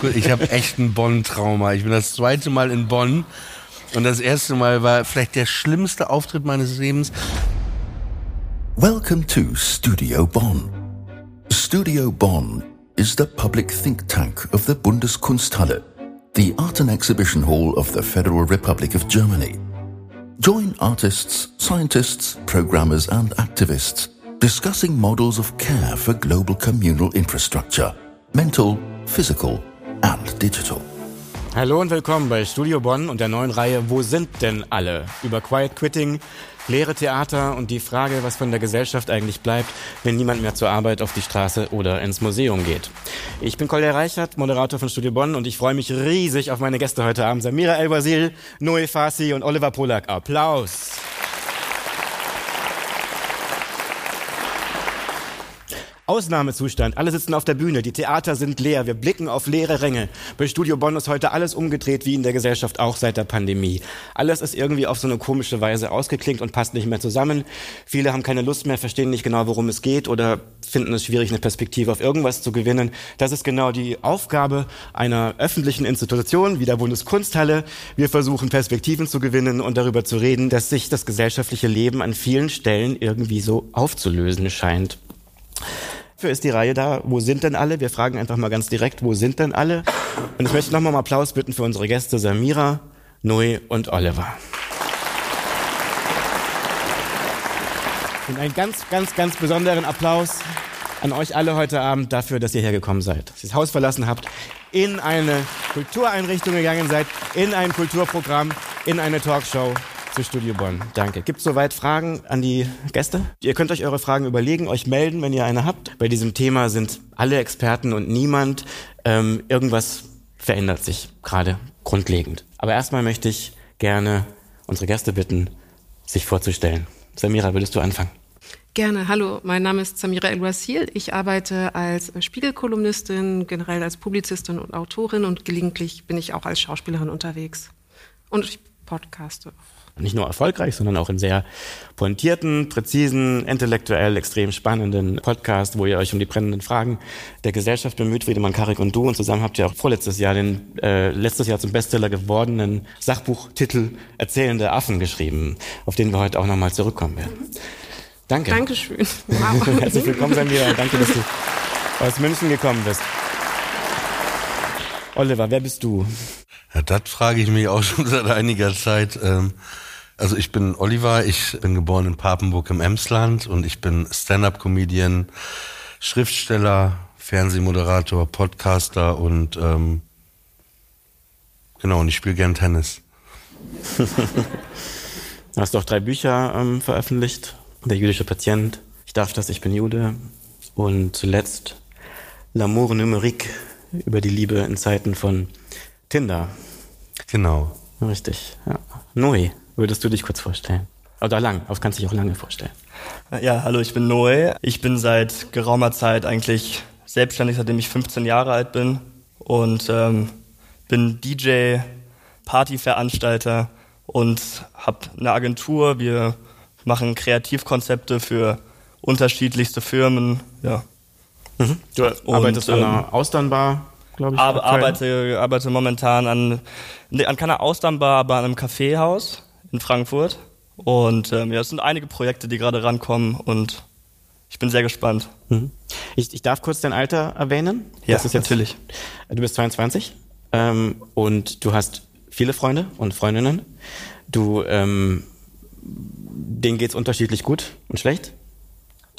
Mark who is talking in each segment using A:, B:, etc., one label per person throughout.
A: Gut, ich habe echt ein Bonn-Trauma. Ich bin das zweite Mal in Bonn und das erste Mal war vielleicht der schlimmste Auftritt meines Lebens.
B: Welcome to Studio Bonn. Studio Bonn is the public think tank of the Bundeskunsthalle, the art and exhibition hall of the Federal Republic of Germany. Join artists, scientists, programmers and activists discussing models of care for global communal infrastructure, mental, physical and digital.
C: Hallo und willkommen bei Studio Bonn und der neuen Reihe Wo sind denn alle? Über Quiet Quitting, leere Theater und die Frage, was von der Gesellschaft eigentlich bleibt, wenn niemand mehr zur Arbeit auf die Straße oder ins Museum geht. Ich bin Kolja Reichert, Moderator von Studio Bonn und ich freue mich riesig auf meine Gäste heute Abend. Samira El-Wazil, Noe Farsi und Oliver Polak. Applaus! Ausnahmezustand. Alle sitzen auf der Bühne. Die Theater sind leer. Wir blicken auf leere Ränge. Bei Studio Bonn ist heute alles umgedreht, wie in der Gesellschaft auch seit der Pandemie. Alles ist irgendwie auf so eine komische Weise ausgeklinkt und passt nicht mehr zusammen. Viele haben keine Lust mehr, verstehen nicht genau, worum es geht oder finden es schwierig, eine Perspektive auf irgendwas zu gewinnen. Das ist genau die Aufgabe einer öffentlichen Institution wie der Bundeskunsthalle. Wir versuchen Perspektiven zu gewinnen und darüber zu reden, dass sich das gesellschaftliche Leben an vielen Stellen irgendwie so aufzulösen scheint. Dafür ist die Reihe da. Wo sind denn alle? Wir fragen einfach mal ganz direkt, wo sind denn alle? Und ich möchte nochmal um Applaus bitten für unsere Gäste Samira, Noe und Oliver. Und einen ganz, ganz, ganz besonderen Applaus an euch alle heute Abend dafür, dass ihr hergekommen seid. Dass ihr das Haus verlassen habt, in eine Kultureinrichtung gegangen seid, in ein Kulturprogramm, in eine Talkshow zu Studio Bonn. Danke. Gibt es soweit Fragen an die Gäste? Ihr könnt euch eure Fragen überlegen, euch melden, wenn ihr eine habt. Bei diesem Thema sind alle Experten und niemand. Ähm, irgendwas verändert sich gerade grundlegend. Aber erstmal möchte ich gerne unsere Gäste bitten, sich vorzustellen. Samira, würdest du anfangen?
D: Gerne. Hallo, mein Name ist Samira El-Wasil. Ich arbeite als Spiegelkolumnistin, generell als Publizistin und Autorin und gelegentlich bin ich auch als Schauspielerin unterwegs. Und ich podcaste
C: nicht nur erfolgreich, sondern auch in sehr pointierten, präzisen, intellektuell extrem spannenden Podcast, wo ihr euch um die brennenden Fragen der Gesellschaft bemüht, Friedemann Karik und du. Und zusammen habt ihr auch vorletztes Jahr den äh, letztes Jahr zum Bestseller gewordenen Sachbuchtitel Erzählende Affen geschrieben, auf den wir heute auch nochmal zurückkommen werden. Danke.
D: Dankeschön.
C: Wow. Herzlich willkommen, Samira. Danke, dass du aus München gekommen bist. Oliver, wer bist du?
A: Ja, das frage ich mich auch schon seit einiger Zeit. Ähm also ich bin Oliver, ich bin geboren in Papenburg im Emsland und ich bin Stand-up-Comedian, Schriftsteller, Fernsehmoderator, Podcaster und ähm, genau, und ich spiele gern Tennis.
C: du hast auch drei Bücher ähm, veröffentlicht. Der jüdische Patient, Ich darf das, ich bin Jude und zuletzt L'amour numérique über die Liebe in Zeiten von Tinder.
A: Genau.
C: Richtig, ja. Neu. Würdest du dich kurz vorstellen? Oder lang, das kannst du dich auch lange vorstellen.
E: Ja, hallo, ich bin Noe. Ich bin seit geraumer Zeit eigentlich selbstständig, seitdem ich 15 Jahre alt bin und ähm, bin DJ, Partyveranstalter und habe eine Agentur. Wir machen Kreativkonzepte für unterschiedlichste Firmen. Ja.
C: Mhm. Du arbeitest und, an einer ähm, Austernbar, glaube ich.
E: Ar arbeite, arbeite momentan an, an keiner Austernbar, aber an einem Kaffeehaus in Frankfurt. Und ähm, ja, es sind einige Projekte, die gerade rankommen und ich bin sehr gespannt.
C: Mhm. Ich, ich darf kurz dein Alter erwähnen.
E: Ja, das ist jetzt, natürlich.
C: Du bist 22 ähm, und du hast viele Freunde und Freundinnen. Du, ähm, denen geht's unterschiedlich gut und schlecht.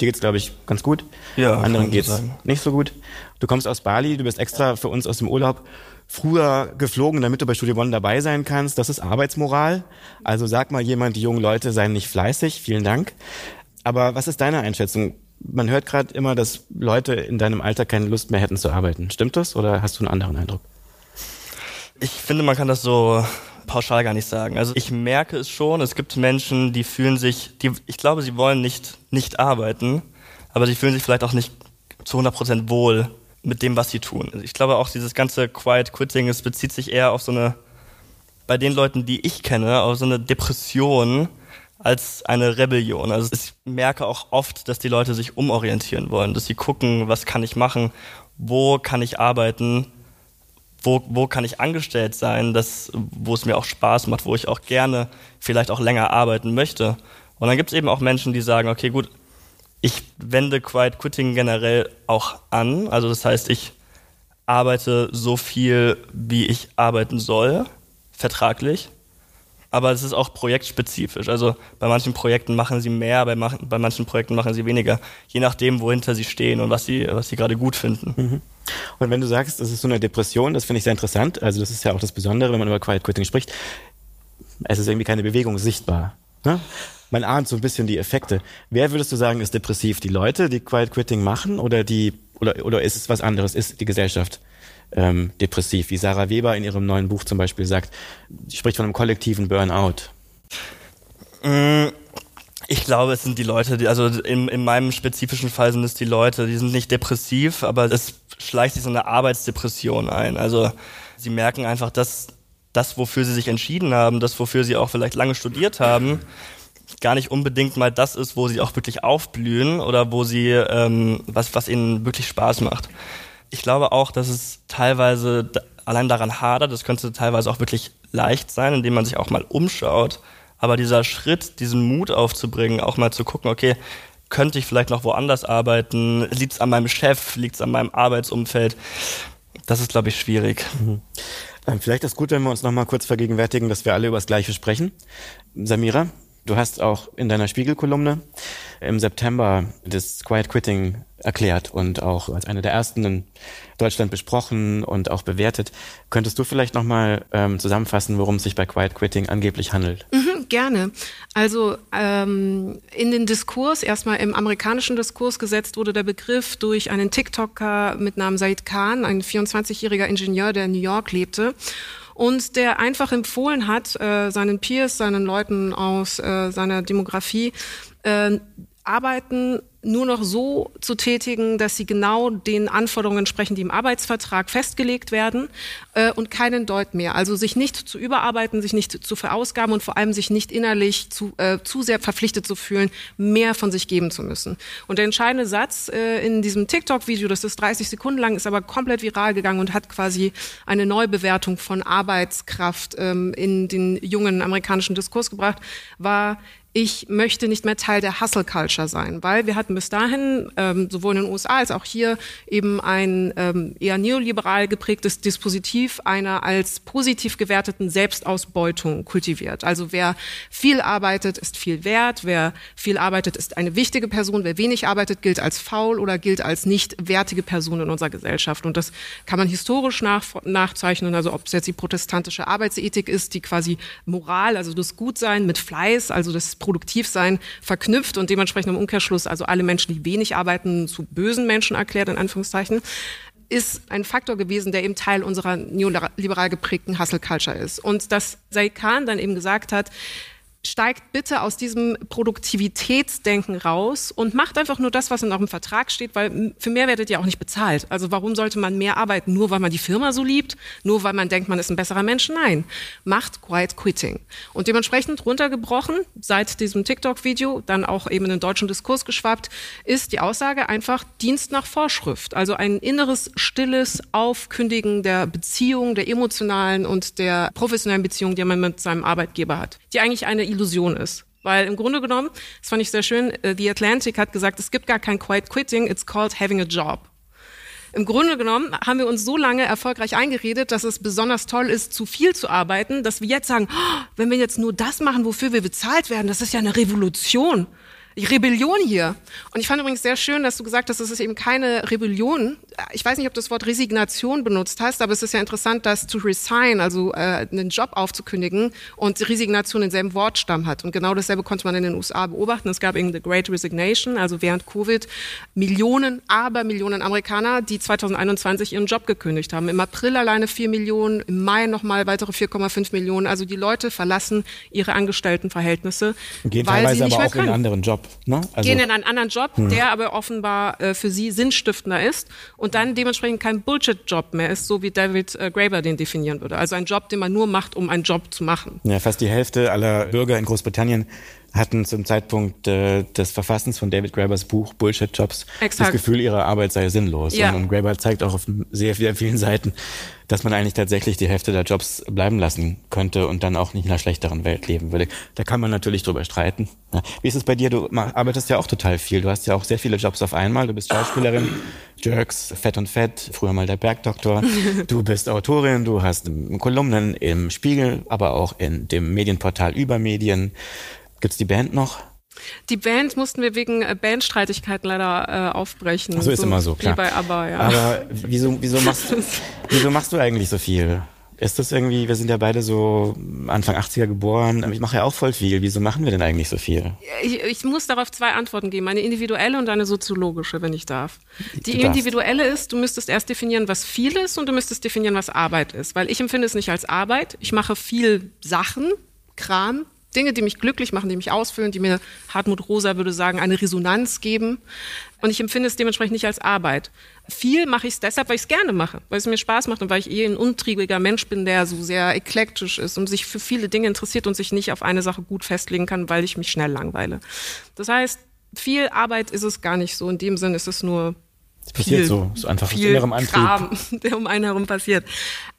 C: Dir geht's, glaube ich, ganz gut.
E: Ja,
C: Anderen geht's sagen. nicht so gut. Du kommst aus Bali, du bist extra für uns aus dem Urlaub früher geflogen, damit du bei Studio Bonn dabei sein kannst. Das ist Arbeitsmoral. Also sag mal jemand, die jungen Leute seien nicht fleißig. Vielen Dank. Aber was ist deine Einschätzung? Man hört gerade immer, dass Leute in deinem Alter keine Lust mehr hätten zu arbeiten. Stimmt das oder hast du einen anderen Eindruck?
E: Ich finde, man kann das so pauschal gar nicht sagen. Also ich merke es schon, es gibt Menschen, die fühlen sich, die, ich glaube, sie wollen nicht, nicht arbeiten, aber sie fühlen sich vielleicht auch nicht zu 100 Prozent wohl mit dem, was sie tun. Ich glaube auch dieses ganze Quiet Quitting, es bezieht sich eher auf so eine, bei den Leuten, die ich kenne, auf so eine Depression als eine Rebellion. Also ich merke auch oft, dass die Leute sich umorientieren wollen, dass sie gucken, was kann ich machen, wo kann ich arbeiten, wo, wo kann ich angestellt sein, das, wo es mir auch Spaß macht, wo ich auch gerne vielleicht auch länger arbeiten möchte. Und dann gibt es eben auch Menschen, die sagen, okay, gut, ich wende Quiet Quitting generell auch an. Also das heißt, ich arbeite so viel, wie ich arbeiten soll, vertraglich. Aber es ist auch projektspezifisch. Also bei manchen Projekten machen sie mehr, bei, bei manchen Projekten machen sie weniger, je nachdem, wohinter sie stehen und was sie, was sie gerade gut finden. Mhm.
C: Und wenn du sagst, das ist so eine Depression, das finde ich sehr interessant. Also das ist ja auch das Besondere, wenn man über Quiet Quitting spricht. Es ist irgendwie keine Bewegung sichtbar. Ne? Man ahnt so ein bisschen die Effekte. Wer würdest du sagen, ist depressiv? Die Leute, die Quiet Quitting machen oder die oder, oder ist es was anderes? Ist die Gesellschaft ähm, depressiv? Wie Sarah Weber in ihrem neuen Buch zum Beispiel sagt, sie spricht von einem kollektiven Burnout.
E: Mm, ich glaube, es sind die Leute, die, also in, in meinem spezifischen Fall sind es die Leute, die sind nicht depressiv, aber es schleicht sich so eine Arbeitsdepression ein. Also sie merken einfach, dass das, wofür sie sich entschieden haben, das, wofür sie auch vielleicht lange studiert haben, gar nicht unbedingt mal das ist, wo sie auch wirklich aufblühen oder wo sie ähm, was, was ihnen wirklich Spaß macht. Ich glaube auch, dass es teilweise allein daran hadert, das könnte teilweise auch wirklich leicht sein, indem man sich auch mal umschaut. Aber dieser Schritt, diesen Mut aufzubringen, auch mal zu gucken, okay, könnte ich vielleicht noch woanders arbeiten? Liegt es an meinem Chef? Liegt es an meinem Arbeitsumfeld? Das ist, glaube ich, schwierig. Mhm.
C: Ähm, vielleicht ist gut, wenn wir uns noch mal kurz vergegenwärtigen, dass wir alle über das Gleiche sprechen. Samira, Du hast auch in deiner Spiegelkolumne im September das Quiet Quitting erklärt und auch als eine der ersten in Deutschland besprochen und auch bewertet. Könntest du vielleicht nochmal ähm, zusammenfassen, worum es sich bei Quiet Quitting angeblich handelt?
D: Mhm, gerne. Also ähm, in den Diskurs, erstmal im amerikanischen Diskurs gesetzt wurde der Begriff durch einen TikToker mit Namen Said Khan, ein 24-jähriger Ingenieur, der in New York lebte und der einfach empfohlen hat, äh, seinen Peers, seinen Leuten aus äh, seiner Demografie, äh, arbeiten nur noch so zu tätigen, dass sie genau den Anforderungen entsprechen, die im Arbeitsvertrag festgelegt werden äh, und keinen Deut mehr. Also sich nicht zu überarbeiten, sich nicht zu verausgaben und vor allem sich nicht innerlich zu, äh, zu sehr verpflichtet zu fühlen, mehr von sich geben zu müssen. Und der entscheidende Satz äh, in diesem TikTok-Video, das ist 30 Sekunden lang, ist aber komplett viral gegangen und hat quasi eine Neubewertung von Arbeitskraft ähm, in den jungen amerikanischen Diskurs gebracht, war, ich möchte nicht mehr Teil der Hustle Culture sein, weil wir hatten bis dahin ähm, sowohl in den USA als auch hier eben ein ähm, eher neoliberal geprägtes Dispositiv einer als positiv gewerteten Selbstausbeutung kultiviert. Also wer viel arbeitet, ist viel wert, wer viel arbeitet, ist eine wichtige Person, wer wenig arbeitet, gilt als faul oder gilt als nicht wertige Person in unserer Gesellschaft. Und das kann man historisch nach, nachzeichnen, also ob es jetzt die protestantische Arbeitsethik ist, die quasi Moral, also das Gutsein mit Fleiß, also das Produktivsein verknüpft und dementsprechend im Umkehrschluss also alle Menschen, die wenig arbeiten, zu bösen Menschen erklärt, in Anführungszeichen ist ein Faktor gewesen, der eben Teil unserer neoliberal geprägten Hustle Culture ist. Und dass Said Khan dann eben gesagt hat, steigt bitte aus diesem Produktivitätsdenken raus und macht einfach nur das, was in eurem Vertrag steht, weil für mehr werdet ihr auch nicht bezahlt. Also warum sollte man mehr arbeiten, nur weil man die Firma so liebt, nur weil man denkt, man ist ein besserer Mensch? Nein, macht Quiet Quitting. Und dementsprechend runtergebrochen, seit diesem TikTok-Video, dann auch eben in den deutschen Diskurs geschwappt, ist die Aussage einfach Dienst nach Vorschrift. Also ein inneres, stilles Aufkündigen der Beziehung, der emotionalen und der professionellen Beziehung, die man mit seinem Arbeitgeber hat, die eigentlich eine Illusion ist. Weil im Grunde genommen, das fand ich sehr schön, äh, The Atlantic hat gesagt, es gibt gar kein Quiet Quitting, it's called having a job. Im Grunde genommen haben wir uns so lange erfolgreich eingeredet, dass es besonders toll ist, zu viel zu arbeiten, dass wir jetzt sagen, oh, wenn wir jetzt nur das machen, wofür wir bezahlt werden, das ist ja eine Revolution. Rebellion hier. Und ich fand übrigens sehr schön, dass du gesagt hast, es ist eben keine Rebellion. Ich weiß nicht, ob du das Wort Resignation benutzt hast, aber es ist ja interessant, dass to resign, also äh, einen Job aufzukündigen und Resignation denselben Wortstamm hat. Und genau dasselbe konnte man in den USA beobachten. Es gab eben the Great Resignation, also während Covid Millionen, aber Millionen Amerikaner, die 2021 ihren Job gekündigt haben. Im April alleine vier Millionen, im Mai nochmal weitere 4,5 Millionen. Also die Leute verlassen ihre Angestelltenverhältnisse,
C: Gehen weil sie nicht aber auch können. in einen anderen Job.
D: Ne? Also, gehen in einen anderen Job, hm. der aber offenbar äh, für sie sinnstiftender ist und dann dementsprechend kein Bullshit-Job mehr ist, so wie David äh, Graeber den definieren würde. Also ein Job, den man nur macht, um einen Job zu machen.
C: Ja, fast die Hälfte aller Bürger in Großbritannien hatten zum Zeitpunkt äh, des Verfassens von David Grabers Buch Bullshit Jobs
D: Exakt.
C: das Gefühl, ihre Arbeit sei sinnlos.
D: Ja.
C: Und, Graber zeigt auch auf sehr, sehr vielen Seiten, dass man eigentlich tatsächlich die Hälfte der Jobs bleiben lassen könnte und dann auch nicht in einer schlechteren Welt leben würde. Da kann man natürlich drüber streiten. Ja. Wie ist es bei dir? Du arbeitest ja auch total viel. Du hast ja auch sehr viele Jobs auf einmal. Du bist Schauspielerin, Jerks, Fett und Fett, früher mal der Bergdoktor. Du bist Autorin, du hast Kolumnen im Spiegel, aber auch in dem Medienportal Übermedien. Gibt's die Band noch?
D: Die Band mussten wir wegen äh, Bandstreitigkeiten leider äh, aufbrechen.
C: So ist immer so, klar.
D: Wie bei ABBA, ja.
C: Aber wieso, wieso, machst, wieso machst du eigentlich so viel? Ist das irgendwie, wir sind ja beide so Anfang 80er geboren, ich mache ja auch voll viel. Wieso machen wir denn eigentlich so viel?
D: Ich, ich muss darauf zwei Antworten geben, eine individuelle und eine soziologische, wenn ich darf. Die individuelle ist, du müsstest erst definieren, was viel ist und du müsstest definieren, was Arbeit ist. Weil ich empfinde es nicht als Arbeit. Ich mache viel Sachen, Kram, Dinge, die mich glücklich machen, die mich ausfüllen, die mir, Hartmut Rosa würde sagen, eine Resonanz geben. Und ich empfinde es dementsprechend nicht als Arbeit. Viel mache ich es deshalb, weil ich es gerne mache, weil es mir Spaß macht und weil ich eh ein untriebiger Mensch bin, der so sehr eklektisch ist und sich für viele Dinge interessiert und sich nicht auf eine Sache gut festlegen kann, weil ich mich schnell langweile. Das heißt, viel Arbeit ist es gar nicht so. In dem Sinn ist es nur
C: Es passiert
D: viel,
C: so, so einfach aus
D: viel
C: innerem Antrieb.
D: Kram, der um einen herum passiert.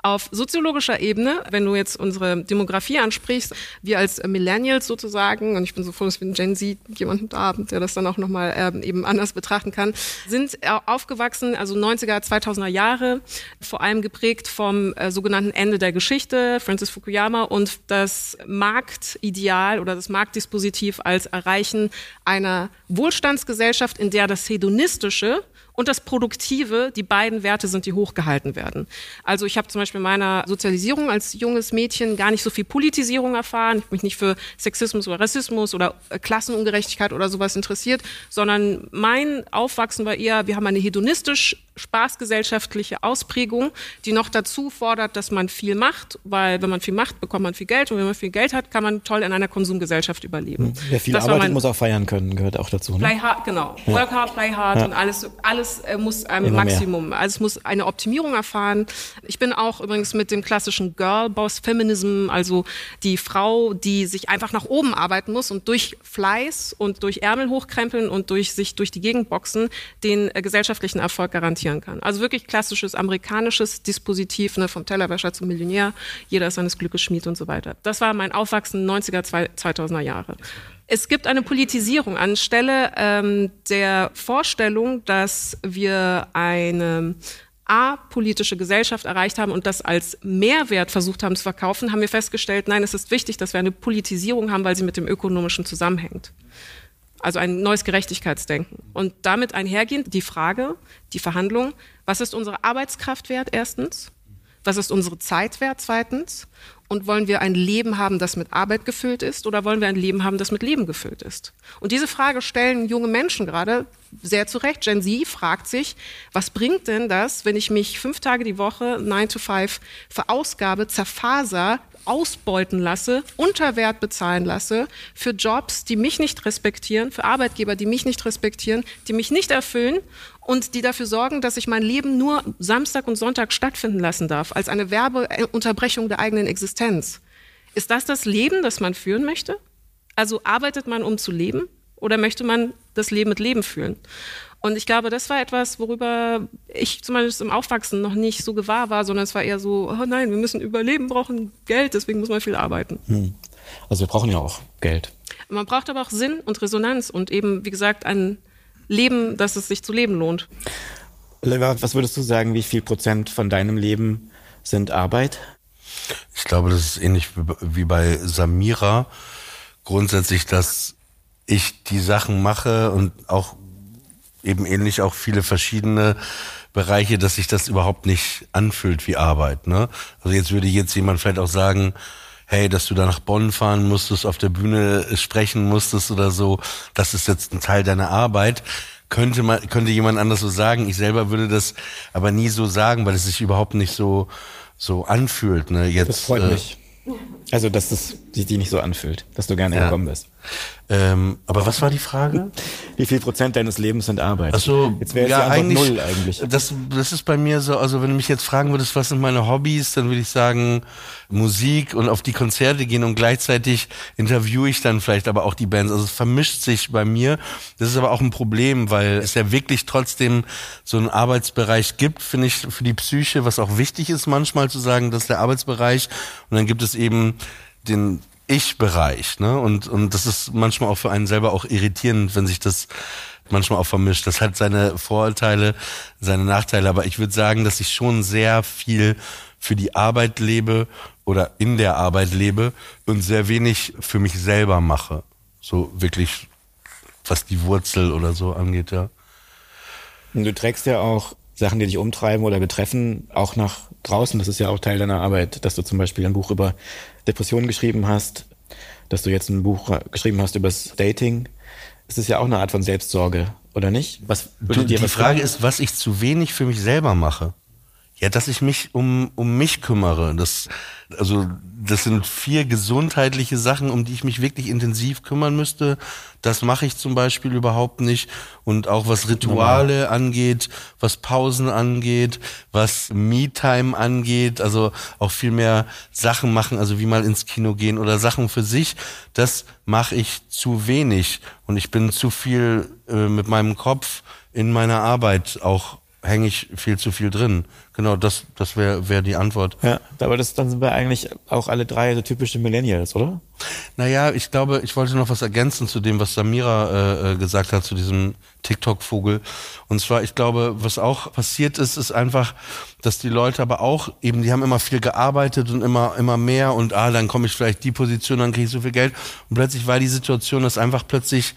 D: Auf soziologischer Ebene, wenn du jetzt unsere Demografie ansprichst, wir als Millennials sozusagen, und ich bin so froh, dass wir in Gen Z jemanden da haben, der das dann auch nochmal ähm, eben anders betrachten kann, sind aufgewachsen, also 90er, 2000er Jahre, vor allem geprägt vom äh, sogenannten Ende der Geschichte, Francis Fukuyama, und das Marktideal oder das Marktdispositiv als Erreichen einer Wohlstandsgesellschaft, in der das Hedonistische und das Produktive, die beiden Werte sind, die hochgehalten werden. Also ich habe zum Beispiel in meiner Sozialisierung als junges Mädchen gar nicht so viel Politisierung erfahren, ich hab mich nicht für Sexismus oder Rassismus oder äh, Klassenungerechtigkeit oder sowas interessiert, sondern mein Aufwachsen war eher, wir haben eine hedonistisch spaßgesellschaftliche Ausprägung, die noch dazu fordert, dass man viel macht, weil wenn man viel macht, bekommt man viel Geld und wenn man viel Geld hat, kann man toll in einer Konsumgesellschaft überleben.
C: Wer viel
D: Das
C: arbeitet, muss auch feiern können, gehört auch dazu. Ne?
D: Play hard, genau. Work hard, play hard und alles, alles äh, muss ein
C: Immer mehr.
D: Maximum. Also es muss eine Optimierung erfahren. Ich bin auch übrigens mit dem klassischen Girl Boss Feminism, also die Frau, die sich einfach nach oben arbeiten muss und durch Fleiß und durch Ärmel hochkrempeln und durch sich durch die Gegend boxen den äh, gesellschaftlichen Erfolg garantieren kann. Also wirklich klassisches amerikanisches Dispositiv, ne, vom Tellerwäscher zum Millionär, jeder ist seines Glückes Schmied und so weiter. Das war mein Aufwachsen 90er, 2000er Jahre. Es gibt eine Politisierung anstelle ähm, der Vorstellung, dass wir eine apolitische Gesellschaft erreicht haben und das als Mehrwert versucht haben zu verkaufen, haben wir festgestellt, nein, es ist wichtig, dass wir eine Politisierung haben, weil sie mit dem Ökonomischen zusammenhängt. Also ein neues Gerechtigkeitsdenken. Und damit einhergehend die Frage, die Verhandlung, was ist unsere Arbeitskraft wert erstens? Was ist unsere Zeit wert zweitens? Und wollen wir ein Leben haben, das mit Arbeit gefüllt ist oder wollen wir ein Leben haben, das mit Leben gefüllt ist? Und diese Frage stellen junge Menschen gerade sehr zu Recht. Gen Z fragt sich, was bringt denn das, wenn ich mich fünf Tage die Woche, nine to five, verausgabe, zerfaser, ausbeuten lasse, Unterwert bezahlen lasse für Jobs, die mich nicht respektieren, für Arbeitgeber, die mich nicht respektieren, die mich nicht erfüllen und die dafür sorgen, dass ich mein Leben nur Samstag und Sonntag stattfinden lassen darf, als eine Werbeunterbrechung der eigenen Existenz. Ist das das Leben, das man führen möchte? Also arbeitet man, um zu leben? Oder möchte man das Leben mit Leben fühlen? Und ich glaube, das war etwas, worüber ich zumindest im Aufwachsen noch nicht so gewahr war, sondern es war eher so, oh nein, wir müssen überleben, brauchen Geld, deswegen muss man viel arbeiten.
C: Hm. Also wir brauchen ja auch Geld.
D: Man braucht aber auch Sinn und Resonanz und eben, wie gesagt, ein Leben, dass es sich zu leben lohnt.
C: Oliver, was würdest du sagen, wie viel Prozent von deinem Leben sind Arbeit?
A: Ich glaube, das ist ähnlich wie- wie bei Samira. Grundsätzlich, dass ich die Sachen mache und auch eben ähnlich auch viele verschiedene Bereiche, dass sich das überhaupt nicht anfühlt wie Arbeit. Ne? Also jetzt würde jetzt jemand vielleicht auch sagen, hey, dass du da nach Bonn fahren musstest, auf der Bühne sprechen musstest oder so, das ist jetzt ein Teil deiner Arbeit. Könnte man, könnte jemand anders so sagen. Ich selber würde das aber nie so sagen, weil es sich überhaupt nicht so, so anfühlt. Ne? Jetzt,
C: Das freut
A: äh,
C: mich. Also, dass es sich die nicht so anfühlt, dass du gerne
A: Ja.
C: gekommen bist.
A: Ähm, aber was war die Frage?
C: Wie viel Prozent deines Lebens sind Arbeit?
A: Ach so,
C: jetzt wäre
A: ja,
C: ja
A: eigentlich,
C: null eigentlich.
A: Das, das ist bei mir so, also wenn du mich jetzt fragen würdest, was sind meine Hobbys, dann würde ich sagen Musik und auf die Konzerte gehen und gleichzeitig interviewe ich dann vielleicht aber auch die Bands. Also es vermischt sich bei mir. Das ist aber auch ein Problem, weil es ja wirklich trotzdem so einen Arbeitsbereich gibt, finde ich, für die Psyche, was auch wichtig ist manchmal zu sagen, das ist der Arbeitsbereich. Und dann gibt es eben den ich-Bereich, ne? Und, und das ist manchmal auch für einen selber auch irritierend, wenn sich das manchmal auch vermischt. Das hat seine Vorurteile, seine Nachteile, aber ich würde sagen, dass ich schon sehr viel für die Arbeit lebe oder in der Arbeit lebe und sehr wenig für mich selber mache. So wirklich, was die Wurzel oder so angeht, ja.
C: Und du trägst ja auch Sachen, die dich umtreiben oder betreffen, auch nach draußen. Das ist ja auch Teil deiner Arbeit, dass du zum Beispiel ein Buch über Depressionen geschrieben hast, dass du jetzt ein Buch geschrieben hast über das Dating. Das ist ja auch eine Art von Selbstsorge, oder nicht?
A: Was du, dir die Frage ist, was ich zu wenig für mich selber mache. Ja, dass ich mich um, um mich kümmere. Das, also, das sind vier gesundheitliche Sachen, um die ich mich wirklich intensiv kümmern müsste. Das mache ich zum Beispiel überhaupt nicht. Und auch was Rituale angeht, was Pausen angeht, was Me-Time angeht, also auch viel mehr Sachen machen, also wie mal ins Kino gehen oder Sachen für sich, das mache ich zu wenig. Und ich bin zu viel äh, mit meinem Kopf in meiner Arbeit auch hänge ich viel zu viel drin. Genau, das, das wäre wär die Antwort.
C: Ja, aber das, dann sind wir eigentlich auch alle drei so typische Millennials, oder?
A: Naja, ich glaube, ich wollte noch was ergänzen zu dem, was Samira äh, äh, gesagt hat, zu diesem TikTok-Vogel. Und zwar, ich glaube, was auch passiert ist, ist einfach, dass die Leute aber auch eben, die haben immer viel gearbeitet und immer, immer mehr und ah, dann komme ich vielleicht die Position, dann kriege ich so viel Geld. Und plötzlich war die Situation, dass einfach plötzlich,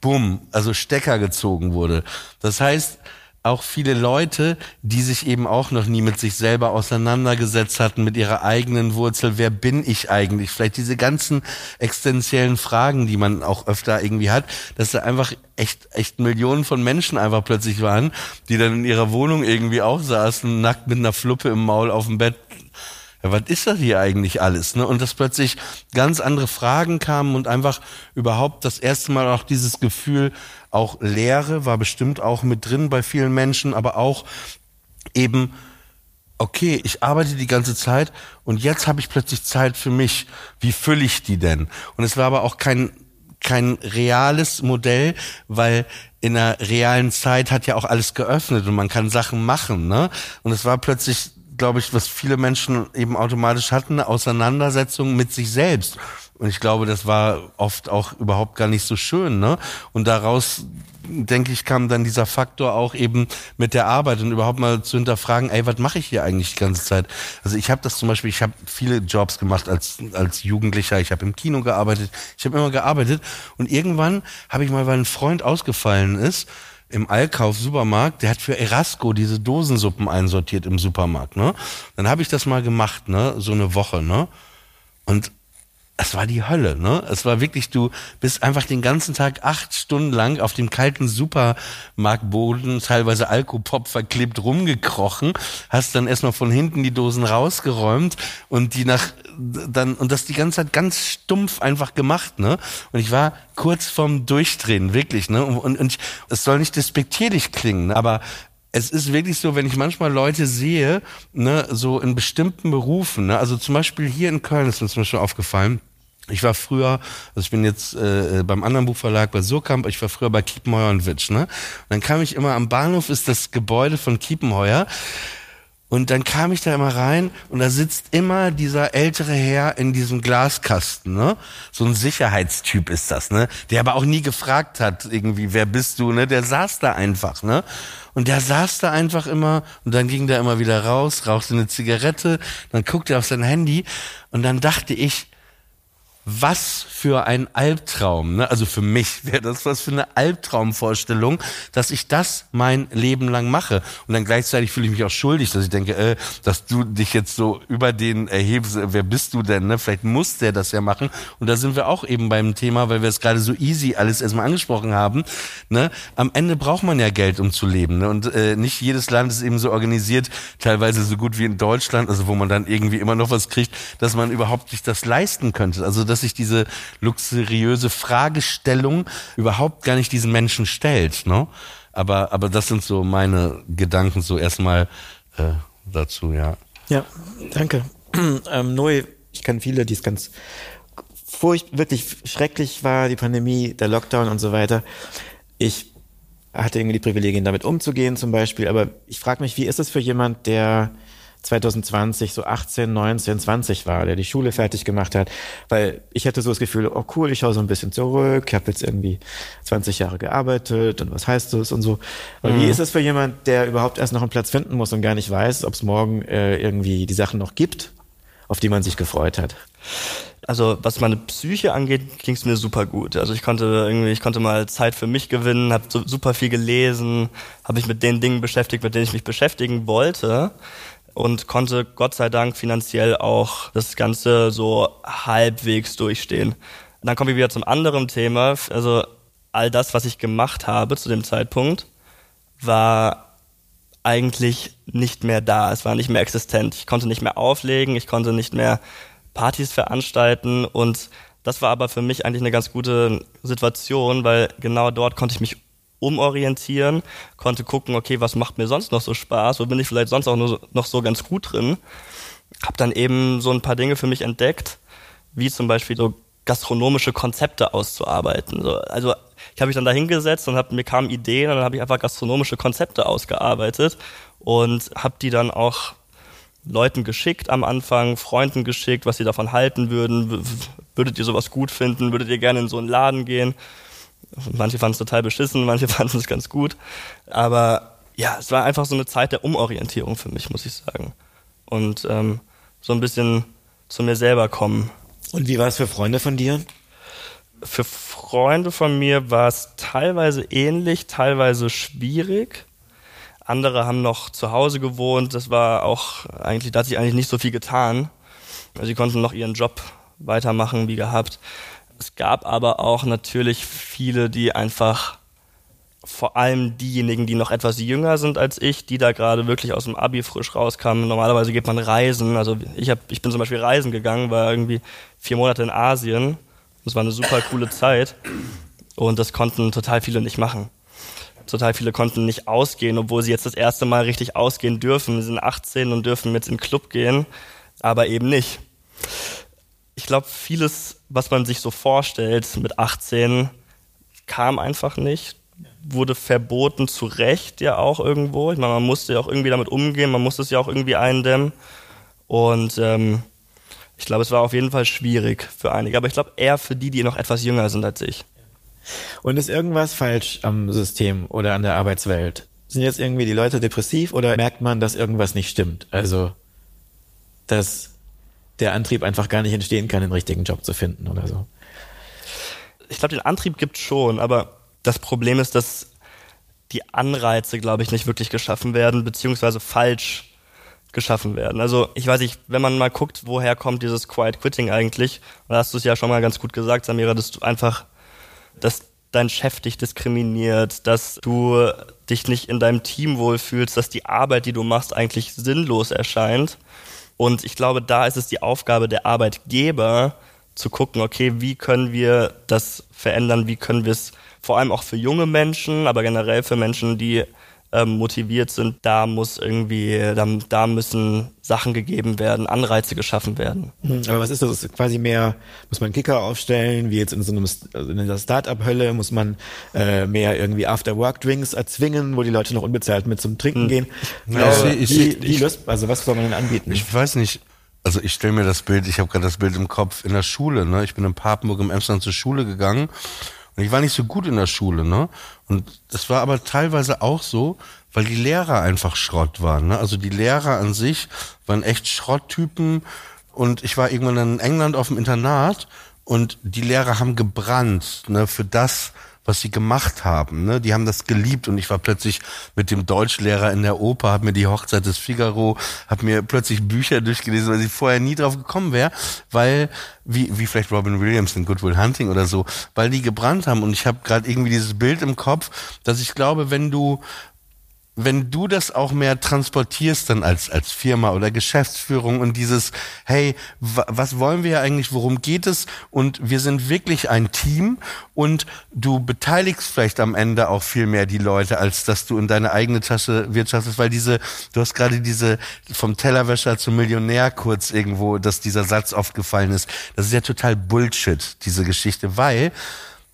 A: bumm, also Stecker gezogen wurde. Das heißt, auch viele Leute, die sich eben auch noch nie mit sich selber auseinandergesetzt hatten, mit ihrer eigenen Wurzel. Wer bin ich eigentlich? Vielleicht diese ganzen existenziellen Fragen, die man auch öfter irgendwie hat, dass da einfach echt, echt Millionen von Menschen einfach plötzlich waren, die dann in ihrer Wohnung irgendwie auch saßen, nackt mit einer Fluppe im Maul auf dem Bett ja, was ist das hier eigentlich alles? Ne? Und dass plötzlich ganz andere Fragen kamen und einfach überhaupt das erste Mal auch dieses Gefühl, auch Leere war bestimmt auch mit drin bei vielen Menschen, aber auch eben, okay, ich arbeite die ganze Zeit und jetzt habe ich plötzlich Zeit für mich. Wie fülle ich die denn? Und es war aber auch kein kein reales Modell, weil in der realen Zeit hat ja auch alles geöffnet und man kann Sachen machen, ne? Und es war plötzlich glaube ich, was viele Menschen eben automatisch hatten, eine Auseinandersetzung mit sich selbst. Und ich glaube, das war oft auch überhaupt gar nicht so schön. Ne? Und daraus, denke ich, kam dann dieser Faktor auch eben mit der Arbeit und überhaupt mal zu hinterfragen, ey, was mache ich hier eigentlich die ganze Zeit? Also ich habe das zum Beispiel, ich habe viele Jobs gemacht als, als Jugendlicher, ich habe im Kino gearbeitet, ich habe immer gearbeitet. Und irgendwann habe ich mal, weil ein Freund ausgefallen ist, im Allkauf Supermarkt, der hat für Erasco diese Dosensuppen einsortiert im Supermarkt, ne? Dann habe ich das mal gemacht, ne, so eine Woche, ne? Und es war die Hölle, ne? Es war wirklich, du bist einfach den ganzen Tag acht Stunden lang auf dem kalten Supermarktboden, teilweise Alkopop verklebt rumgekrochen, hast dann erstmal von hinten die Dosen rausgeräumt und die nach dann und das die ganze Zeit ganz stumpf einfach gemacht, ne? Und ich war kurz vorm Durchdrehen, wirklich, ne? Und, und ich, es soll nicht despektierlich klingen, ne? aber es ist wirklich so, wenn ich manchmal Leute sehe, ne, so in bestimmten Berufen, ne, also zum Beispiel hier in Köln ist mir zum Beispiel aufgefallen, ich war früher, also ich bin jetzt äh, beim anderen Buchverlag bei Surkamp, ich war früher bei Kiepenheuer und Witsch, ne? Und dann kam ich immer am Bahnhof ist das Gebäude von Kiepenheuer und dann kam ich da immer rein und da sitzt immer dieser ältere Herr in diesem Glaskasten, ne? So ein Sicherheitstyp ist das, ne? Der aber auch nie gefragt hat, irgendwie, wer bist du, ne? Der saß da einfach, ne? Und der saß da einfach immer und dann ging der immer wieder raus, rauchte eine Zigarette, dann guckte er auf sein Handy und dann dachte ich, was für ein Albtraum, ne? also für mich wäre das was für eine Albtraumvorstellung, dass ich das mein Leben lang mache. Und dann gleichzeitig fühle ich mich auch schuldig, dass ich denke, äh, dass du dich jetzt so über den erhebst, wer bist du denn? Ne? Vielleicht muss der das ja machen. Und da sind wir auch eben beim Thema, weil wir es gerade so easy alles erstmal angesprochen haben. Ne? Am Ende braucht man ja Geld, um zu leben. Ne? Und äh, nicht jedes Land ist eben so organisiert, teilweise so gut wie in Deutschland, also wo man dann irgendwie immer noch was kriegt, dass man überhaupt sich das leisten könnte. Also das dass sich diese luxuriöse Fragestellung überhaupt gar nicht diesen Menschen stellt. Ne? Aber, aber das sind so meine Gedanken so erstmal äh, dazu, ja.
C: Ja, danke. ähm, Noe, ich kann viele, die es ganz furcht, wirklich schrecklich war, die Pandemie, der Lockdown und so weiter. Ich hatte irgendwie die Privilegien, damit umzugehen zum Beispiel, aber ich frage mich, wie ist es für jemand, der 2020 so 18, 19, 20 war, der die Schule fertig gemacht hat, weil ich hatte so das Gefühl, oh cool, ich schaue so ein bisschen zurück, ich habe jetzt irgendwie 20 Jahre gearbeitet und was heißt das und so. Aber mhm. wie ist es für jemand, der überhaupt erst noch einen Platz finden muss und gar nicht weiß, ob es morgen äh, irgendwie die Sachen noch gibt, auf die man sich gefreut hat?
E: Also was meine Psyche angeht, ging es mir super gut. Also ich konnte irgendwie, ich konnte mal Zeit für mich gewinnen, habe super viel gelesen, habe mich mit den Dingen beschäftigt, mit denen ich mich beschäftigen wollte und konnte Gott sei Dank finanziell auch das Ganze so halbwegs durchstehen. Dann kommen wir wieder zum anderen Thema. Also all das, was ich gemacht habe zu dem Zeitpunkt, war eigentlich nicht mehr da. Es war nicht mehr existent. Ich konnte nicht mehr auflegen, ich konnte nicht mehr Partys veranstalten und das war aber für mich eigentlich eine ganz gute Situation, weil genau dort konnte ich mich umorientieren, konnte gucken, okay, was macht mir sonst noch so Spaß, wo bin ich vielleicht sonst auch nur, noch so ganz gut drin. Hab dann eben so ein paar Dinge für mich entdeckt, wie zum Beispiel so gastronomische Konzepte auszuarbeiten. So, also ich habe mich dann da hingesetzt und hab, mir kamen Ideen und dann habe ich einfach gastronomische Konzepte ausgearbeitet und habe die dann auch Leuten geschickt am Anfang, Freunden geschickt, was sie davon halten würden. Würdet ihr sowas gut finden? Würdet ihr gerne in so einen Laden gehen? Manche fanden es total beschissen, manche fanden es ganz gut. Aber ja, es war einfach so eine Zeit der Umorientierung für mich, muss ich sagen. Und ähm, so ein bisschen zu mir selber kommen.
C: Und wie war es für Freunde von dir?
E: Für Freunde von mir war es teilweise ähnlich, teilweise schwierig. Andere haben noch zu Hause gewohnt. Das war auch eigentlich, da hat sich eigentlich nicht so viel getan. Sie konnten noch ihren Job weitermachen wie gehabt. Es gab aber auch natürlich viele, die einfach vor allem diejenigen, die noch etwas jünger sind als ich, die da gerade wirklich aus dem Abi frisch rauskamen. Normalerweise geht man reisen. Also ich, hab, ich bin zum Beispiel reisen gegangen, war irgendwie vier Monate in Asien. Das war eine super coole Zeit. Und das konnten total viele nicht machen total viele konnten nicht ausgehen, obwohl sie jetzt das erste Mal richtig ausgehen dürfen. Sie sind 18 und dürfen jetzt in den Club gehen, aber eben nicht. Ich glaube, vieles, was man sich so vorstellt mit 18, kam einfach nicht, wurde verboten, zu Recht ja auch irgendwo. Ich meine, man musste ja auch irgendwie damit umgehen, man musste es ja auch irgendwie eindämmen. Und ähm, ich glaube, es war auf jeden Fall schwierig für einige, aber ich glaube eher für die, die noch etwas jünger sind als ich.
C: Und ist irgendwas falsch am System oder an der Arbeitswelt? Sind jetzt irgendwie die Leute depressiv oder merkt man, dass irgendwas nicht stimmt? Also, dass der Antrieb einfach gar nicht entstehen kann, den richtigen Job zu finden oder so.
E: Ich glaube, den Antrieb gibt schon, aber das Problem ist, dass die Anreize, glaube ich, nicht wirklich geschaffen werden, beziehungsweise falsch geschaffen werden. Also ich weiß nicht, wenn man mal guckt, woher kommt dieses Quiet Quitting eigentlich, da hast du es ja schon mal ganz gut gesagt, Samira, dass du einfach dass dein Chef dich diskriminiert, dass du dich nicht in deinem Team wohlfühlst, dass die Arbeit, die du machst, eigentlich sinnlos erscheint. Und ich glaube, da ist es die Aufgabe der Arbeitgeber, zu gucken, okay, wie können wir das verändern, wie können wir es vor allem auch für junge Menschen, aber generell für Menschen, die ähm, motiviert sind, da muss irgendwie, da, da müssen Sachen gegeben werden, Anreize geschaffen werden.
C: Hm, aber was ist das? Ist quasi mehr, muss man Kicker aufstellen, wie jetzt in so einem also in der Start-up-Hölle, muss man äh, mehr irgendwie After-Work-Drinks erzwingen, wo die Leute noch unbezahlt mit zum Trinken hm. gehen. Ja, äh, ich, ich, wie, wie also was soll man denn anbieten?
A: Ich weiß nicht. Also ich stelle mir das Bild, ich habe gerade das Bild im Kopf in der Schule. Ne? Ich bin in Papenburg im Emsland zur Schule gegangen und ich war nicht so gut in der Schule, ne? Und das war aber teilweise auch so, weil die Lehrer einfach Schrott waren. Ne? Also die Lehrer an sich waren echt Schrotttypen. Und ich war irgendwann in England auf dem Internat und die Lehrer haben gebrannt ne, für das, was sie gemacht haben. Ne? Die haben das geliebt und ich war plötzlich mit dem Deutschlehrer in der Oper, habe mir die Hochzeit des Figaro, habe mir plötzlich Bücher durchgelesen, weil ich vorher nie drauf gekommen wäre, weil wie wie vielleicht Robin Williams in Good Will Hunting oder so, weil die gebrannt haben und ich habe gerade irgendwie dieses Bild im Kopf, dass ich glaube, wenn du wenn du das auch mehr transportierst dann als, als Firma oder Geschäftsführung und dieses, hey, was wollen wir eigentlich, worum geht es? Und wir sind wirklich ein Team und du beteiligst vielleicht am Ende auch viel mehr die Leute, als dass du in deine eigene Tasche wirtschaftest, weil diese, du hast gerade diese vom Tellerwäscher zum Millionär kurz irgendwo, dass dieser Satz oft gefallen ist. Das ist ja total Bullshit, diese Geschichte, weil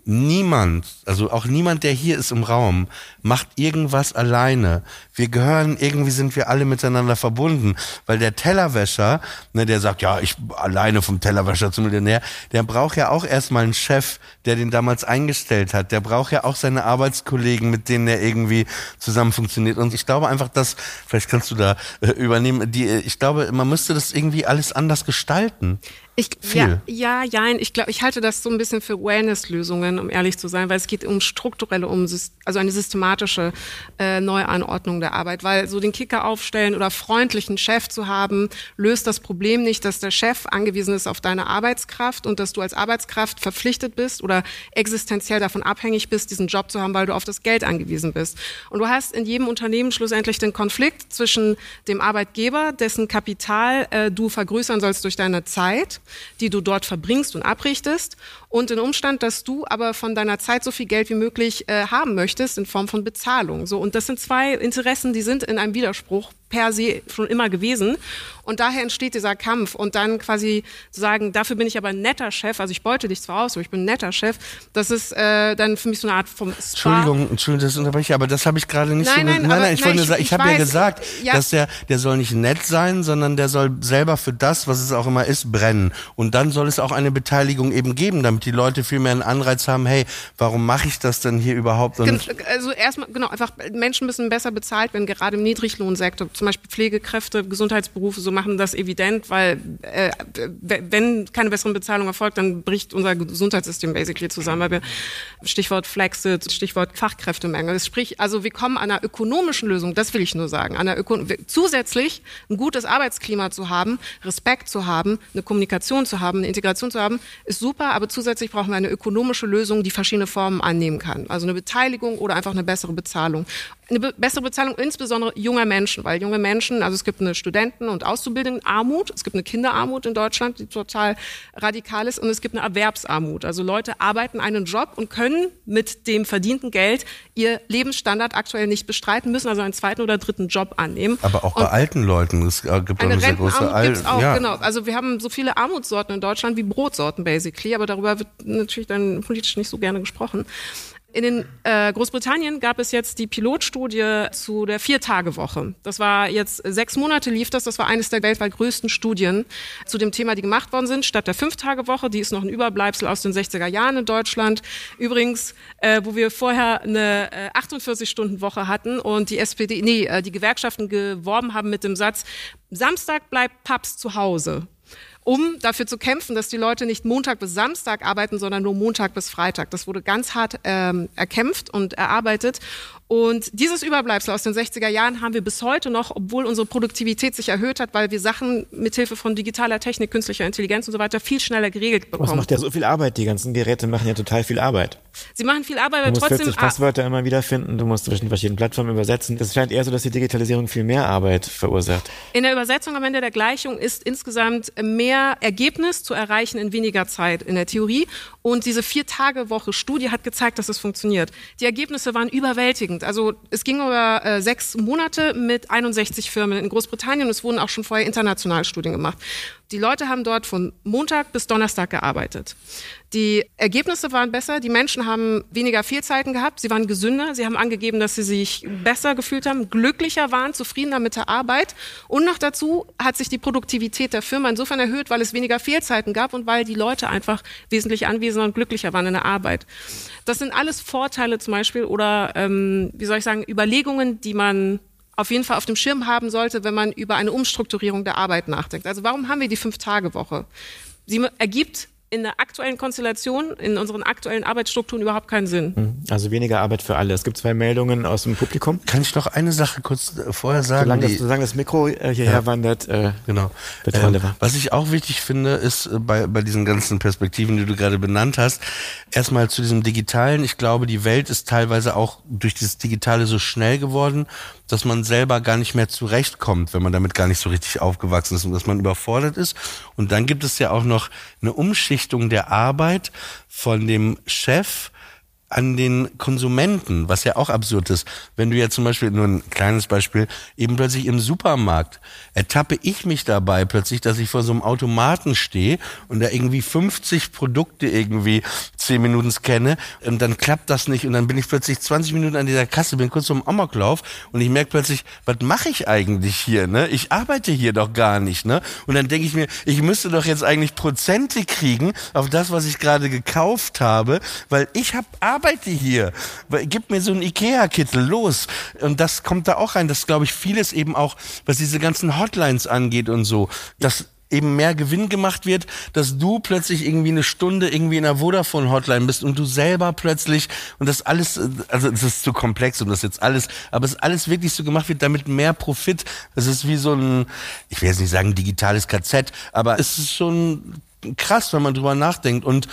A: niemand, also auch niemand, der hier ist im Raum, macht irgendwas alleine. Wir gehören, irgendwie sind wir alle miteinander verbunden, weil der Tellerwäscher, ne, der sagt, ja, ich alleine vom Tellerwäscher zum Millionär, der braucht ja auch erstmal einen Chef, der den damals eingestellt hat. Der braucht ja auch seine Arbeitskollegen, mit denen er irgendwie zusammen funktioniert. Und ich glaube einfach, dass, vielleicht kannst du da äh, übernehmen, die, ich glaube, man müsste das irgendwie alles anders gestalten.
D: Ich, Viel. Ja, ja, ja, ich glaube, ich halte das so ein bisschen für Wellness-Lösungen, um ehrlich zu sein, weil es geht um strukturelle, um also eine systematische äh, Neuanordnung der Arbeit, weil so den Kicker aufstellen oder freundlichen Chef zu haben, löst das Problem nicht, dass der Chef angewiesen ist auf deine Arbeitskraft und dass du als Arbeitskraft verpflichtet bist oder existenziell davon abhängig bist, diesen Job zu haben, weil du auf das Geld angewiesen bist. Und du hast in jedem Unternehmen schlussendlich den Konflikt zwischen dem Arbeitgeber, dessen Kapital äh, du vergrößern sollst durch deine Zeit die du dort verbringst und abrichtest und den Umstand, dass du aber von deiner Zeit so viel Geld wie möglich äh, haben möchtest in Form von Bezahlung. So und das sind zwei Interessen, die sind in einem Widerspruch per se schon immer gewesen. Und daher entsteht dieser Kampf. Und dann quasi zu sagen, dafür bin ich aber ein netter Chef, also ich beute dich zwar aus, aber ich bin ein netter Chef, das ist äh, dann für mich so eine Art vom
A: Spa. Entschuldigung, Entschuldigung, das unterbreche ich, aber das habe ich gerade nicht nein, so... Nein, nein, nein, ich wollte nur sagen, ich, ich habe ja gesagt, ja. dass der, der soll nicht nett sein, sondern der soll selber für das, was es auch immer ist, brennen. Und dann soll es auch eine Beteiligung eben geben, damit die Leute viel mehr einen Anreiz haben, hey, warum mache ich das denn hier überhaupt? Und
D: also erstmal, genau, einfach Menschen müssen besser bezahlt werden, gerade im Niedriglohnsektor, zum Beispiel Pflegekräfte, Gesundheitsberufe, so machen das evident, weil äh, wenn keine bessere Bezahlung erfolgt, dann bricht unser Gesundheitssystem basically zusammen. Weil wir, Stichwort Flexit, Stichwort Fachkräftemangel. Sprich, also wir kommen an einer ökonomischen Lösung, das will ich nur sagen, einer Öko zusätzlich ein gutes Arbeitsklima zu haben, Respekt zu haben, eine Kommunikation zu haben, eine Integration zu haben, ist super, aber zusätzlich brauchen wir eine ökonomische Lösung, die verschiedene Formen annehmen kann. Also eine Beteiligung oder einfach eine bessere Bezahlung eine be bessere Bezahlung insbesondere junger Menschen, weil junge Menschen, also es gibt eine Studenten- und Auszubildendenarmut, es gibt eine Kinderarmut in Deutschland, die total radikal ist und es gibt eine Erwerbsarmut. Also Leute arbeiten einen Job und können mit dem verdienten Geld ihr Lebensstandard aktuell nicht bestreiten, müssen also einen zweiten oder dritten Job annehmen.
A: Aber auch und bei alten Leuten, es gibt
D: eine, eine sehr große Al auch, ja. genau. Also wir haben so viele Armutssorten in Deutschland wie Brotsorten basically, aber darüber wird natürlich dann politisch nicht so gerne gesprochen. In den, äh, Großbritannien gab es jetzt die Pilotstudie zu der Viertagewoche. Das war jetzt sechs Monate lief das. Das war eines der weltweit größten Studien zu dem Thema, die gemacht worden sind. Statt der Fünftagewoche, die ist noch ein Überbleibsel aus den 60er Jahren in Deutschland. Übrigens, äh, wo wir vorher eine äh, 48-Stunden-Woche hatten und die SPD, nee, äh, die Gewerkschaften geworben haben mit dem Satz, Samstag bleibt Paps zu Hause um dafür zu kämpfen, dass die Leute nicht Montag bis Samstag arbeiten, sondern nur Montag bis Freitag. Das wurde ganz hart ähm, erkämpft und erarbeitet. Und dieses Überbleibsel aus den 60er Jahren haben wir bis heute noch, obwohl unsere Produktivität sich erhöht hat, weil wir Sachen mithilfe von digitaler Technik, künstlicher Intelligenz und so weiter viel schneller geregelt bekommen.
C: Was macht ja so viel Arbeit? Die ganzen Geräte machen ja total viel Arbeit.
D: Sie machen viel Arbeit, aber
C: du musst
D: trotzdem.
C: 40 Passwörter immer wieder finden, du musst zwischen verschiedenen Plattformen übersetzen. Es scheint eher so, dass die Digitalisierung viel mehr Arbeit verursacht.
D: In der Übersetzung am Ende der Gleichung ist insgesamt mehr Ergebnis zu erreichen in weniger Zeit in der Theorie. Und diese Vier-Tage-Woche-Studie hat gezeigt, dass es funktioniert. Die Ergebnisse waren überwältigend. Also es ging über äh, sechs Monate mit 61 Firmen in Großbritannien es wurden auch schon vorher international Studien gemacht. Die Leute haben dort von Montag bis Donnerstag gearbeitet. Die Ergebnisse waren besser, die Menschen haben weniger Fehlzeiten gehabt, sie waren gesünder, sie haben angegeben, dass sie sich besser gefühlt haben, glücklicher waren, zufriedener mit der Arbeit und noch dazu hat sich die Produktivität der Firma insofern erhöht, weil es weniger Fehlzeiten gab und weil die Leute einfach wesentlich anwesender und glücklicher waren in der Arbeit. Das sind alles Vorteile zum Beispiel oder, ähm, wie soll ich sagen, Überlegungen, die man auf jeden Fall auf dem Schirm haben sollte, wenn man über eine Umstrukturierung der Arbeit nachdenkt. Also warum haben wir die Fünf-Tage-Woche? Sie ergibt in der aktuellen Konstellation, in unseren aktuellen Arbeitsstrukturen überhaupt keinen Sinn.
C: Hm, also weniger Arbeit für alle. Es gibt zwei Meldungen aus dem Publikum.
A: Kann ich noch eine Sache kurz äh, vorher sagen?
C: Solange das, solange das Mikro äh, hierher ja. wandert, äh,
A: genau. Ähm, was ich auch wichtig finde, ist äh, bei, bei diesen ganzen Perspektiven, die du gerade benannt hast, erstmal zu diesem Digitalen. Ich glaube, die Welt ist teilweise auch durch dieses Digitale so schnell geworden, dass man selber gar nicht mehr zurechtkommt, wenn man damit gar nicht so richtig aufgewachsen ist und dass man überfordert ist. Und dann gibt es ja auch noch eine Umschichtung der Arbeit von dem Chef an den Konsumenten, was ja auch absurd ist. Wenn du ja zum Beispiel, nur ein kleines Beispiel, eben plötzlich im Supermarkt ertappe ich mich dabei plötzlich, dass ich vor so einem Automaten stehe und da irgendwie 50 Produkte irgendwie 10 Minuten scanne und dann klappt das nicht und dann bin ich plötzlich 20 Minuten an dieser Kasse, bin kurz zum Amoklauf und ich merke plötzlich, was mache ich eigentlich hier, ne? Ich arbeite hier doch gar nicht, ne? Und dann denke ich mir, ich müsste doch jetzt eigentlich Prozente kriegen auf das, was ich gerade gekauft habe, weil ich habe arbeite hier. Gib mir so einen Ikea-Kittel, los. Und das kommt da auch rein. Das glaube ich vieles eben auch, was diese ganzen Hotlines angeht und so. dass eben mehr Gewinn gemacht wird, dass du plötzlich irgendwie eine Stunde irgendwie in der Vodafone Hotline bist und du selber plötzlich und das alles, also es ist zu komplex um das jetzt alles, aber es alles wirklich so gemacht wird, damit mehr Profit. Es ist wie so ein, ich will jetzt nicht sagen digitales KZ, aber es ist schon krass, wenn man drüber nachdenkt und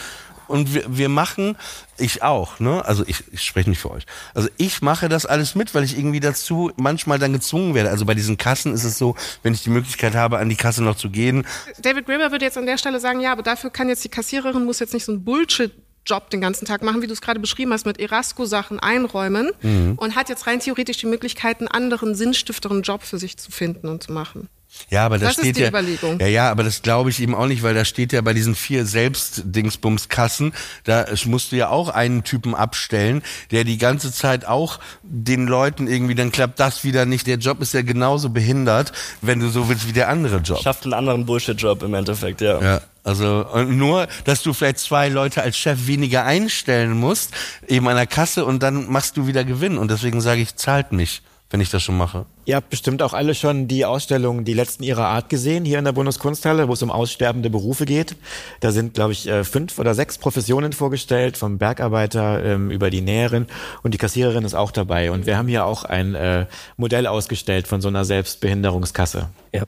A: und wir, wir machen, ich auch, ne? Also ich, ich spreche nicht für euch. Also ich mache das alles mit, weil ich irgendwie dazu manchmal dann gezwungen werde. Also bei diesen Kassen ist es so, wenn ich die Möglichkeit habe, an die Kasse noch zu gehen.
D: David Graeber würde jetzt an der Stelle sagen, ja, aber dafür kann jetzt die Kassiererin muss jetzt nicht so ein Bullshit Job den ganzen Tag machen, wie du es gerade beschrieben hast, mit Erasco-Sachen einräumen mhm. und hat jetzt rein theoretisch die Möglichkeit, einen anderen sinnstifteren Job für sich zu finden und zu machen.
A: Ja, aber das, das steht ja, Überlegung. ja, ja, aber das glaube ich eben auch nicht, weil da steht ja bei diesen vier Selbstdingsbumskassen, da musst du ja auch einen Typen abstellen, der die ganze Zeit auch den Leuten irgendwie, dann klappt das wieder nicht. Der Job ist ja genauso behindert, wenn du so willst wie der andere Job.
E: Schafft einen anderen Bullshit-Job im Endeffekt, ja.
A: Ja. Also nur, dass du vielleicht zwei Leute als Chef weniger einstellen musst, eben an der Kasse und dann machst du wieder Gewinn. Und deswegen sage ich, zahlt mich wenn ich das schon mache.
C: Ihr habt bestimmt auch alle schon die Ausstellung Die letzten ihrer Art gesehen, hier in der Bundeskunsthalle, wo es um aussterbende Berufe geht. Da sind, glaube ich, äh, fünf oder sechs Professionen vorgestellt, vom Bergarbeiter ähm, über die Näherin und die Kassiererin ist auch dabei. Und wir haben hier auch ein äh, Modell ausgestellt von so einer Selbstbehinderungskasse.
F: Ja.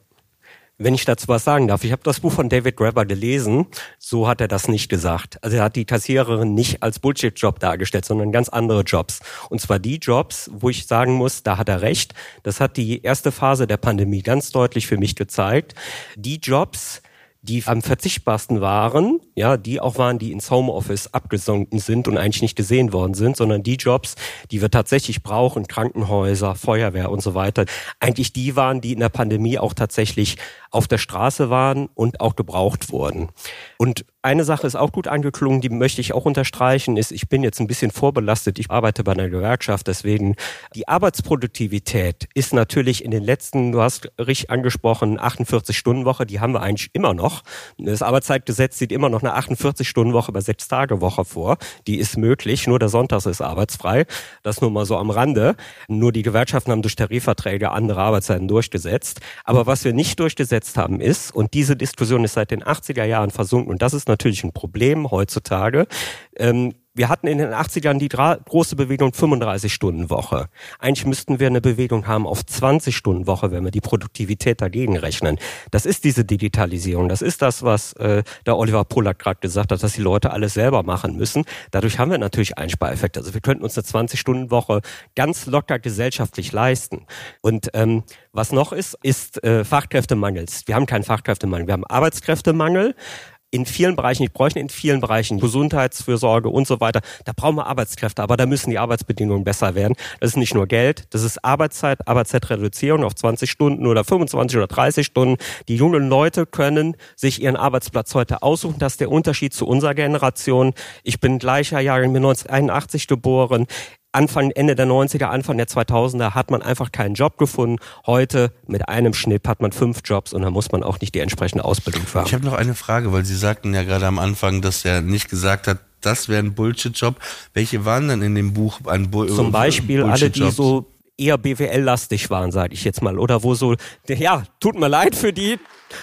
F: Wenn ich dazu was sagen darf, ich habe das Buch von David Graeber gelesen, so hat er das nicht gesagt. Also er hat die Kassiererin nicht als Bullshit-Job dargestellt, sondern ganz andere Jobs. Und zwar die Jobs, wo ich sagen muss, da hat er recht. Das hat die erste Phase der Pandemie ganz deutlich für mich gezeigt. Die Jobs, die am verzichtbarsten waren, ja, die auch waren, die ins Homeoffice abgesunken sind und eigentlich nicht gesehen worden sind, sondern die Jobs, die wir tatsächlich brauchen, Krankenhäuser, Feuerwehr und so weiter, eigentlich die waren, die in der Pandemie auch tatsächlich auf der Straße waren und auch gebraucht wurden. Und eine Sache ist auch gut angeklungen, die möchte ich auch unterstreichen, ist, ich bin jetzt ein bisschen vorbelastet, ich arbeite bei einer Gewerkschaft, deswegen die Arbeitsproduktivität ist natürlich in den letzten, du hast richtig angesprochen, 48-Stunden-Woche, die haben wir eigentlich immer noch. Das Arbeitszeitgesetz sieht immer noch eine 48-Stunden-Woche bei Sechs-Tage-Woche vor. Die ist möglich, nur der Sonntag ist arbeitsfrei. Das nur mal so am Rande. Nur die Gewerkschaften haben durch Tarifverträge andere Arbeitszeiten durchgesetzt. Aber was wir nicht durchgesetzt haben, ist, und diese Diskussion ist seit den 80er Jahren versunken, und das ist natürlich ein Problem heutzutage, ähm, wir hatten in den 80ern die große Bewegung 35-Stunden-Woche. Eigentlich müssten wir eine Bewegung haben auf 20-Stunden-Woche, wenn wir die Produktivität dagegen rechnen. Das ist diese Digitalisierung. Das ist das, was äh, der Oliver Pollack gerade gesagt hat, dass die Leute alles selber machen müssen. Dadurch haben wir natürlich Einspareffekte. Also wir könnten uns eine 20-Stunden-Woche ganz locker gesellschaftlich leisten. Und ähm, was noch ist, ist äh, Fachkräftemangels. Wir haben keinen Fachkräftemangel. Wir haben Arbeitskräftemangel in vielen Bereichen, ich bräuchte in vielen Bereichen Gesundheitsfürsorge und so weiter. Da brauchen wir Arbeitskräfte, aber da müssen die Arbeitsbedingungen besser werden. Das ist nicht nur Geld, das ist Arbeitszeit, Arbeitszeitreduzierung auf 20 Stunden oder 25 oder 30 Stunden. Die jungen Leute können sich ihren Arbeitsplatz heute aussuchen. Das ist der Unterschied zu unserer Generation. Ich bin gleicher Jahr, ich bin 1981 geboren. Anfang, Ende der 90er, Anfang der 2000er hat man einfach keinen Job gefunden. Heute mit einem Schnitt hat man fünf Jobs und da muss man auch nicht die entsprechende Ausbildung für haben.
A: Ich habe noch eine Frage, weil Sie sagten ja gerade am Anfang, dass er nicht gesagt hat, das wäre ein Bullshit-Job. Welche waren dann in dem Buch ein
F: Bull Zum Beispiel alle, die so eher BWL-lastig waren, sage ich jetzt mal, oder wo so, ja, tut mir leid für die,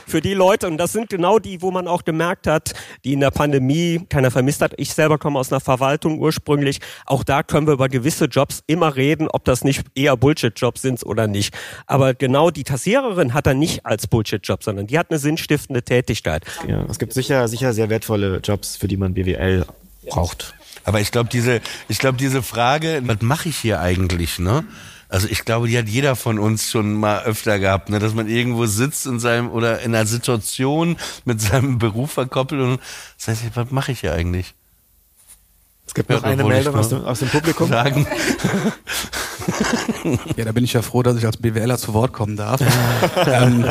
F: für die Leute und das sind genau die, wo man auch gemerkt hat, die in der Pandemie keiner vermisst hat. Ich selber komme aus einer Verwaltung ursprünglich. Auch da können wir über gewisse Jobs immer reden, ob das nicht eher Bullshit-Jobs sind oder nicht. Aber genau die Kassiererin hat er nicht als Bullshit-Job, sondern die hat eine sinnstiftende Tätigkeit.
C: Ja, es gibt sicher, sicher sehr wertvolle Jobs, für die man BWL braucht.
A: Aber ich glaube, diese, ich glaube, diese Frage, was mache ich hier eigentlich, ne? Also ich glaube, die hat jeder von uns schon mal öfter gehabt, ne, dass man irgendwo sitzt in seinem oder in einer Situation mit seinem Beruf verkoppelt und das heißt, was mache ich hier eigentlich?
C: Es gibt noch ja, eine Meldung aus dem, aus dem Publikum. Sagen.
G: ja, da bin ich ja froh, dass ich als BWLer zu Wort kommen darf. ähm,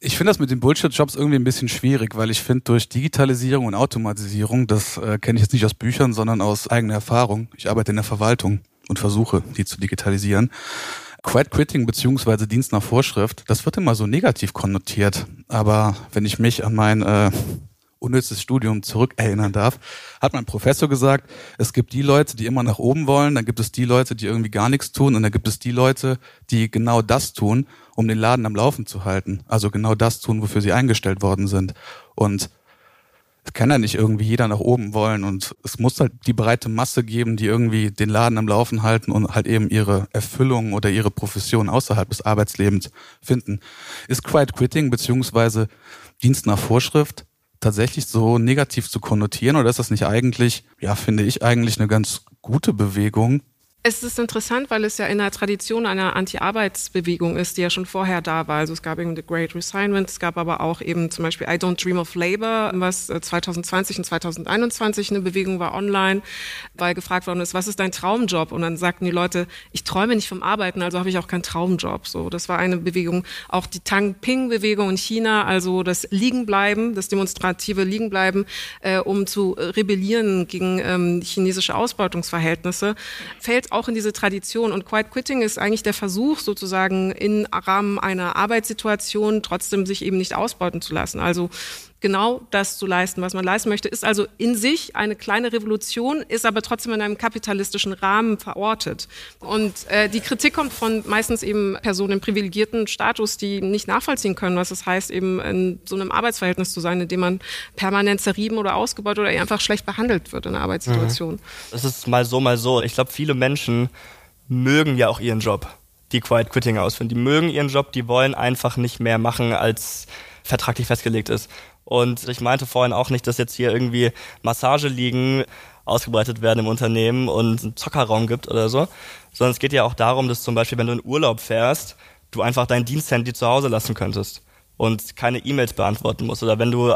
G: ich finde das mit den Bullshit-Jobs irgendwie ein bisschen schwierig, weil ich finde, durch Digitalisierung und Automatisierung, das äh, kenne ich jetzt nicht aus Büchern, sondern aus eigener Erfahrung. Ich arbeite in der Verwaltung und versuche, die zu digitalisieren. Quiet Quitting beziehungsweise Dienst nach Vorschrift, das wird immer so negativ konnotiert. Aber wenn ich mich an mein äh, unnützes Studium zurückerinnern darf, hat mein Professor gesagt, es gibt die Leute, die immer nach oben wollen, dann gibt es die Leute, die irgendwie gar nichts tun und dann gibt es die Leute, die genau das tun, um den Laden am Laufen zu halten. Also genau das tun, wofür sie eingestellt worden sind. Und es kann ja nicht irgendwie jeder nach oben wollen und es muss halt die breite Masse geben, die irgendwie den Laden am Laufen halten und halt eben ihre Erfüllung oder ihre Profession außerhalb des Arbeitslebens finden. Ist Quiet Quitting beziehungsweise Dienst nach Vorschrift tatsächlich so negativ zu konnotieren oder ist das nicht eigentlich, ja, finde ich eigentlich eine ganz gute Bewegung,
D: es ist interessant, weil es ja in der Tradition einer Anti-Arbeitsbewegung ist, die ja schon vorher da war. Also es gab eben The Great Resignment, es gab aber auch eben zum Beispiel I Don't Dream of Labor, was 2020 äh, und 2021 eine Bewegung war online, weil gefragt worden ist, was ist dein Traumjob? Und dann sagten die Leute, ich träume nicht vom Arbeiten, also habe ich auch keinen Traumjob. So, das war eine Bewegung. Auch die Tang Ping-Bewegung in China, also das Liegenbleiben, das demonstrative Liegenbleiben, äh, um zu rebellieren gegen ähm, chinesische Ausbeutungsverhältnisse, fällt auch in diese Tradition. Und Quiet Quitting ist eigentlich der Versuch, sozusagen im Rahmen einer Arbeitssituation trotzdem sich eben nicht ausbeuten zu lassen. Also genau das zu leisten, was man leisten möchte, ist also in sich eine kleine Revolution, ist aber trotzdem in einem kapitalistischen Rahmen verortet. Und äh, die Kritik kommt von meistens eben Personen im privilegierten Status, die nicht nachvollziehen können, was es heißt, eben in so einem Arbeitsverhältnis zu sein, in dem man permanent zerrieben oder ausgebeutet oder einfach schlecht behandelt wird in einer Arbeitssituation.
E: Mhm. ist mal so, mal so. Ich glaube, viele Menschen mögen ja auch ihren Job, die Quiet Quitting ausführen. Die mögen ihren Job, die wollen einfach nicht mehr machen, als vertraglich festgelegt ist. Und ich meinte vorhin auch nicht, dass jetzt hier irgendwie Massageliegen ausgebreitet werden im Unternehmen und einen Zockerraum gibt oder so, sondern es geht ja auch darum, dass zum Beispiel, wenn du in Urlaub fährst, du einfach dein Diensthandy zu Hause lassen könntest und keine E-Mails beantworten musst. Oder wenn du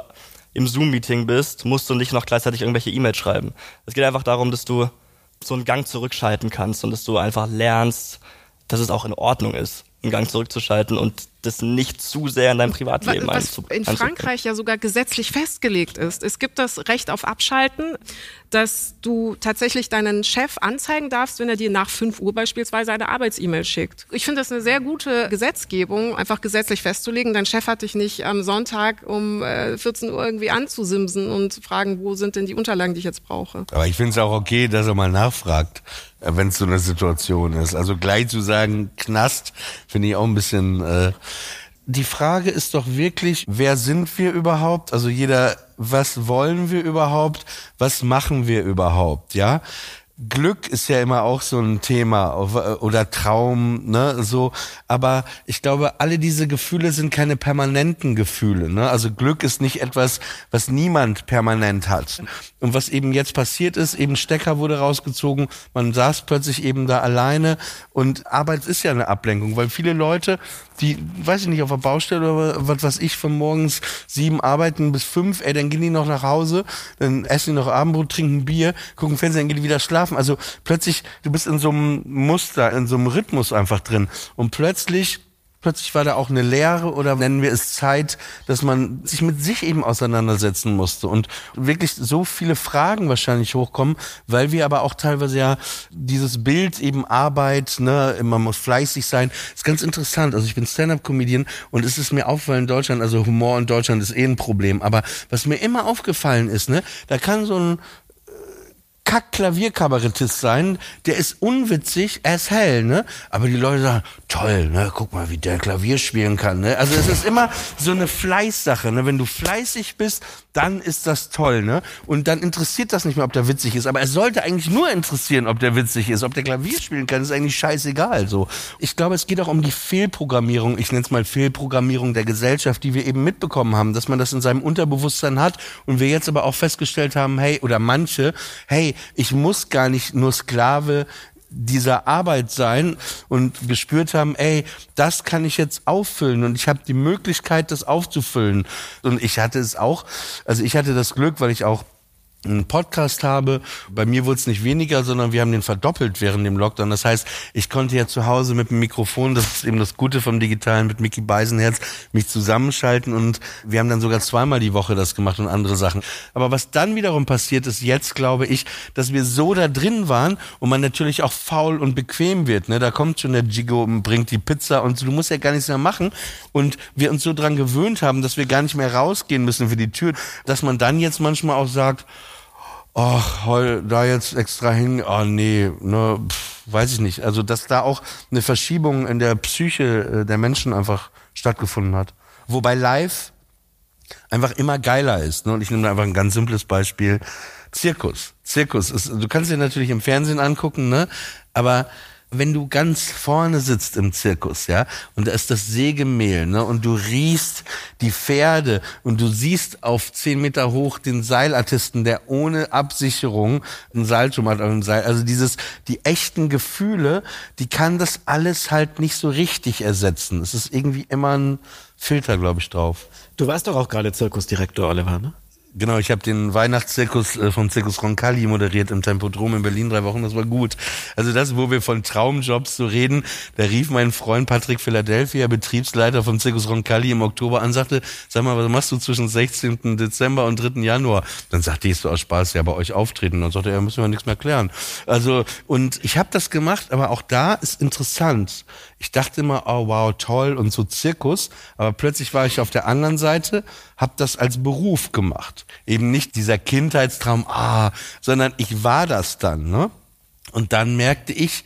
E: im Zoom-Meeting bist, musst du nicht noch gleichzeitig irgendwelche E-Mails schreiben. Es geht einfach darum, dass du so einen Gang zurückschalten kannst und dass du einfach lernst, dass es auch in Ordnung ist einen Gang zurückzuschalten und das nicht zu sehr in dein Privatleben
D: Was in Frankreich ja sogar gesetzlich festgelegt ist. Es gibt das Recht auf Abschalten, dass du tatsächlich deinen Chef anzeigen darfst, wenn er dir nach 5 Uhr beispielsweise eine Arbeits-E-Mail schickt. Ich finde das eine sehr gute Gesetzgebung, einfach gesetzlich festzulegen. Dein Chef hat dich nicht am Sonntag um 14 äh, Uhr irgendwie anzusimsen und zu fragen, wo sind denn die Unterlagen, die ich jetzt brauche.
A: Aber ich finde es auch okay, dass er mal nachfragt, wenn es so eine Situation ist. Also gleich zu sagen, Knast, finde ich auch ein bisschen... Äh die Frage ist doch wirklich, wer sind wir überhaupt? Also jeder, was wollen wir überhaupt? Was machen wir überhaupt? Ja? Glück ist ja immer auch so ein Thema oder Traum, ne, so. Aber ich glaube, alle diese Gefühle sind keine permanenten Gefühle, ne. Also Glück ist nicht etwas, was niemand permanent hat. Und was eben jetzt passiert ist, eben Stecker wurde rausgezogen, man saß plötzlich eben da alleine und Arbeit ist ja eine Ablenkung, weil viele Leute, die, weiß ich nicht, auf der Baustelle oder was weiß ich, von morgens sieben arbeiten bis fünf, ey, dann gehen die noch nach Hause, dann essen die noch Abendbrot, trinken Bier, gucken Fernsehen, dann gehen die wieder schlafen. Also plötzlich, du bist in so einem Muster, in so einem Rhythmus einfach drin und plötzlich Plötzlich war da auch eine Lehre oder nennen wir es Zeit, dass man sich mit sich eben auseinandersetzen musste und wirklich so viele Fragen wahrscheinlich hochkommen, weil wir aber auch teilweise ja dieses Bild eben Arbeit, ne, man muss fleißig sein, ist ganz interessant. Also ich bin Stand-up-Comedian und es ist mir aufgefallen in Deutschland, also Humor in Deutschland ist eh ein Problem, aber was mir immer aufgefallen ist, ne, da kann so ein Kack-Klavierkabarettist sein, der ist unwitzig, ist hell, ne? Aber die Leute sagen, toll, ne? Guck mal, wie der Klavier spielen kann, ne? Also es ist immer so eine Fleißsache, ne? Wenn du fleißig bist, dann ist das toll, ne? Und dann interessiert das nicht mehr, ob der witzig ist. Aber es sollte eigentlich nur interessieren, ob der witzig ist. Ob der Klavier spielen kann, ist eigentlich scheißegal, so. Ich glaube, es geht auch um die Fehlprogrammierung, ich nenne es mal Fehlprogrammierung der Gesellschaft, die wir eben mitbekommen haben, dass man das in seinem Unterbewusstsein hat und wir jetzt aber auch festgestellt haben, hey, oder manche, hey, ich muss gar nicht nur Sklave dieser Arbeit sein und gespürt haben, ey, das kann ich jetzt auffüllen und ich habe die Möglichkeit, das aufzufüllen. Und ich hatte es auch, also ich hatte das Glück, weil ich auch einen Podcast habe. Bei mir wurde es nicht weniger, sondern wir haben den verdoppelt während dem Lockdown. Das heißt, ich konnte ja zu Hause mit dem Mikrofon, das ist eben das Gute vom Digitalen, mit Mickey Beisenherz, mich zusammenschalten und wir haben dann sogar zweimal die Woche das gemacht und andere Sachen. Aber was dann wiederum passiert ist, jetzt glaube ich, dass wir so da drin waren und man natürlich auch faul und bequem wird. Ne? Da kommt schon der Gigo und bringt die Pizza und du musst ja gar nichts mehr machen. Und wir uns so dran gewöhnt haben, dass wir gar nicht mehr rausgehen müssen für die Tür, dass man dann jetzt manchmal auch sagt, ach, heul, da jetzt extra hin, ah oh, nee, ne, pff, weiß ich nicht. Also, dass da auch eine Verschiebung in der Psyche äh, der Menschen einfach stattgefunden hat. Wobei live einfach immer geiler ist. Ne? Und ich nehme da einfach ein ganz simples Beispiel. Zirkus. Zirkus. Ist, du kannst dir natürlich im Fernsehen angucken, ne? Aber wenn du ganz vorne sitzt im Zirkus, ja, und da ist das Sägemehl, ne, und du riechst die Pferde und du siehst auf zehn Meter hoch den Seilartisten, der ohne Absicherung ein Seilturm hat, ein Seil, also dieses, die echten Gefühle, die kann das alles halt nicht so richtig ersetzen. Es ist irgendwie immer ein Filter, glaube ich, drauf.
C: Du warst doch auch gerade Zirkusdirektor, Oliver, ne?
A: Genau, ich habe den Weihnachtszirkus äh, vom Zirkus Roncalli moderiert im Tempodrom in Berlin drei Wochen. Das war gut. Also das, wo wir von Traumjobs so reden, da rief mein Freund Patrick Philadelphia, Betriebsleiter vom Zirkus Roncalli im Oktober an, sagte, sag mal, was machst du zwischen 16. Dezember und 3. Januar? Dann sagte ich so aus Spaß, ja, bei euch auftreten. Und dann sagte er, ja, müssen wir nichts mehr klären. Also, und ich habe das gemacht, aber auch da ist interessant. Ich dachte immer, oh wow, toll und so Zirkus, aber plötzlich war ich auf der anderen Seite, habe das als Beruf gemacht. Eben nicht dieser Kindheitstraum, ah, sondern ich war das dann, ne? Und dann merkte ich,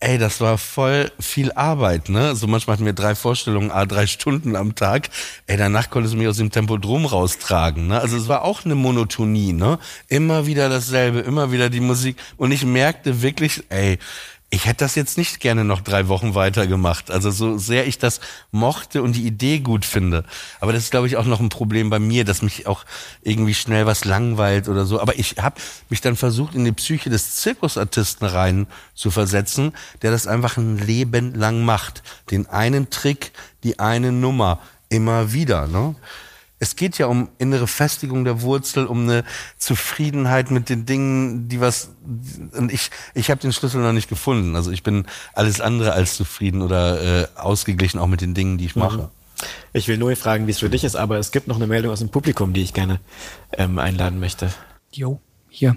A: ey, das war voll viel Arbeit, ne? So manchmal hatten wir drei Vorstellungen, a drei Stunden am Tag. Ey, danach konntest du mich aus dem Tempodrom raustragen, ne? Also es war auch eine Monotonie, ne? Immer wieder dasselbe, immer wieder die Musik. Und ich merkte wirklich, ey, ich hätte das jetzt nicht gerne noch drei Wochen weitergemacht. Also so sehr ich das mochte und die Idee gut finde. Aber das ist, glaube ich, auch noch ein Problem bei mir, dass mich auch irgendwie schnell was langweilt oder so. Aber ich habe mich dann versucht, in die Psyche des Zirkusartisten rein zu versetzen, der das einfach ein Leben lang macht. Den einen Trick, die eine Nummer, immer wieder. Ne? Es geht ja um innere Festigung der Wurzel, um eine Zufriedenheit mit den Dingen, die was und ich ich habe den Schlüssel noch nicht gefunden. Also ich bin alles andere als zufrieden oder äh, ausgeglichen auch mit den Dingen, die ich mache. Mhm.
C: Ich will nur fragen, wie es für dich ist, aber es gibt noch eine Meldung aus dem Publikum, die ich gerne ähm, einladen möchte.
H: Jo, hier.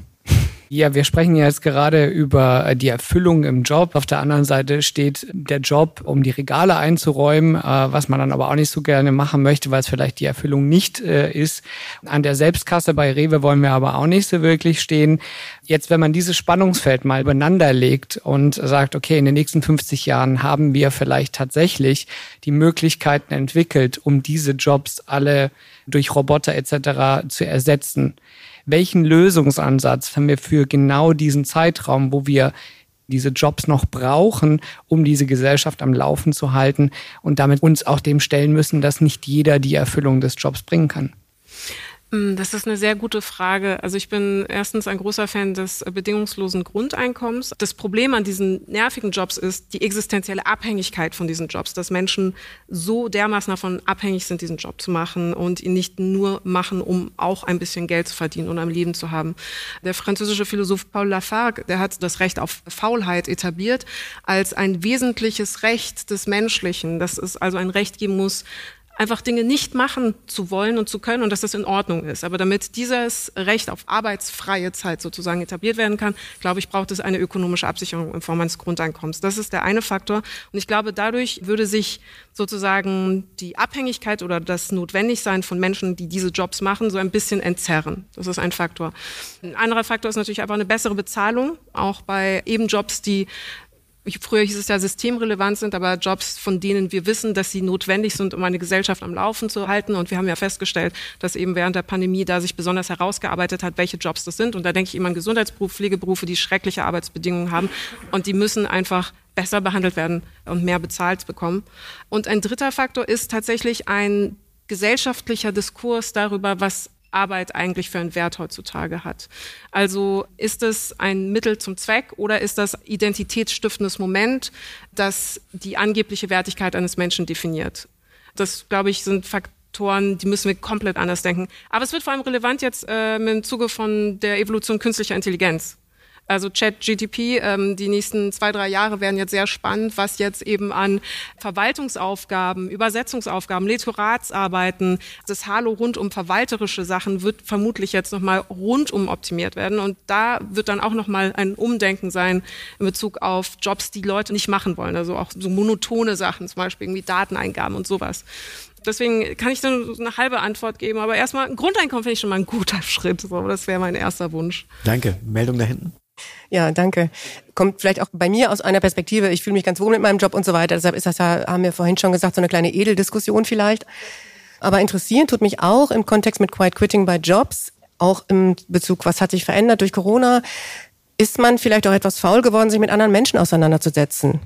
H: Ja, wir sprechen jetzt gerade über die Erfüllung im Job. Auf der anderen Seite steht der Job, um die Regale einzuräumen, äh, was man dann aber auch nicht so gerne machen möchte, weil es vielleicht die Erfüllung nicht äh, ist. An der Selbstkasse bei Rewe wollen wir aber auch nicht so wirklich stehen. Jetzt, wenn man dieses Spannungsfeld mal übereinander legt und sagt, okay, in den nächsten 50 Jahren haben wir vielleicht tatsächlich die Möglichkeiten entwickelt, um diese Jobs alle durch Roboter etc. zu ersetzen welchen Lösungsansatz haben wir für genau diesen Zeitraum, wo wir diese Jobs noch brauchen, um diese Gesellschaft am Laufen zu halten und damit uns auch dem stellen müssen, dass nicht jeder die Erfüllung des Jobs bringen kann.
D: Mm, das ist eine sehr gute Frage. Also ich bin erstens ein großer Fan des bedingungslosen Grundeinkommens. Das Problem an diesen nervigen Jobs ist die existenzielle Abhängigkeit von diesen Jobs, dass Menschen so dermaßen davon abhängig sind, diesen Job zu machen und ihn nicht nur machen, um auch ein bisschen Geld zu verdienen und am Leben zu haben. Der französische Philosoph Paul Lafargue, der hat das Recht auf Faulheit etabliert als ein wesentliches Recht des Menschlichen, dass es also ein Recht geben muss, einfach Dinge nicht machen zu wollen und zu können und dass das in Ordnung ist. Aber damit dieses Recht auf arbeitsfreie Zeit sozusagen etabliert werden kann, glaube ich, braucht es eine ökonomische Absicherung in Form eines Grundeinkommens. Das ist der eine Faktor. Und ich glaube, dadurch würde sich sozusagen die Abhängigkeit oder das Notwendigsein von Menschen, die diese Jobs machen, so ein bisschen entzerren. Das ist ein Faktor. Ein anderer Faktor ist natürlich einfach eine bessere Bezahlung, auch bei eben Jobs, die früher hieß es ja systemrelevant sind, aber Jobs, von denen wir wissen, dass sie notwendig sind, um eine Gesellschaft am Laufen zu halten. Und wir haben ja festgestellt, dass eben während der Pandemie da sich besonders herausgearbeitet hat, welche Jobs das sind. Und da denke ich immer an Gesundheitsberuf, Pflegeberufe, die schreckliche Arbeitsbedingungen haben. Und die müssen einfach besser behandelt werden und mehr bezahlt bekommen. Und ein dritter Faktor ist tatsächlich ein gesellschaftlicher Diskurs darüber, was Arbeit eigentlich für einen Wert heutzutage hat. Also ist es ein Mittel zum Zweck oder ist das identitätsstiftendes Moment, das die angebliche Wertigkeit eines Menschen definiert? Das, glaube ich, sind Faktoren, die müssen wir komplett anders denken. Aber es wird vor allem relevant jetzt äh, im Zuge von der Evolution künstlicher Intelligenz. Also Chat-GTP, ähm, die nächsten zwei, drei Jahre werden jetzt sehr spannend, was jetzt eben an Verwaltungsaufgaben, Übersetzungsaufgaben, Lektoratsarbeiten, das Halo rund um verwalterische Sachen wird vermutlich jetzt nochmal rundum optimiert werden. Und da wird dann auch nochmal ein Umdenken sein in Bezug auf Jobs, die Leute nicht machen wollen. Also auch so monotone Sachen, zum Beispiel irgendwie Dateneingaben und sowas. Deswegen kann ich dann eine halbe Antwort geben. Aber erstmal, ein Grundeinkommen finde ich schon mal ein guter Schritt. So, das wäre mein erster Wunsch.
C: Danke. Meldung da hinten.
I: Ja, danke. Kommt vielleicht auch bei mir aus einer Perspektive, ich fühle mich ganz wohl mit meinem Job und so weiter. Deshalb ist das ja, haben wir vorhin schon gesagt, so eine kleine Edeldiskussion vielleicht. Aber interessieren tut mich auch im Kontext mit Quiet Quitting bei Jobs, auch im Bezug, was hat sich verändert durch Corona. Ist man vielleicht auch etwas faul geworden, sich mit anderen Menschen auseinanderzusetzen?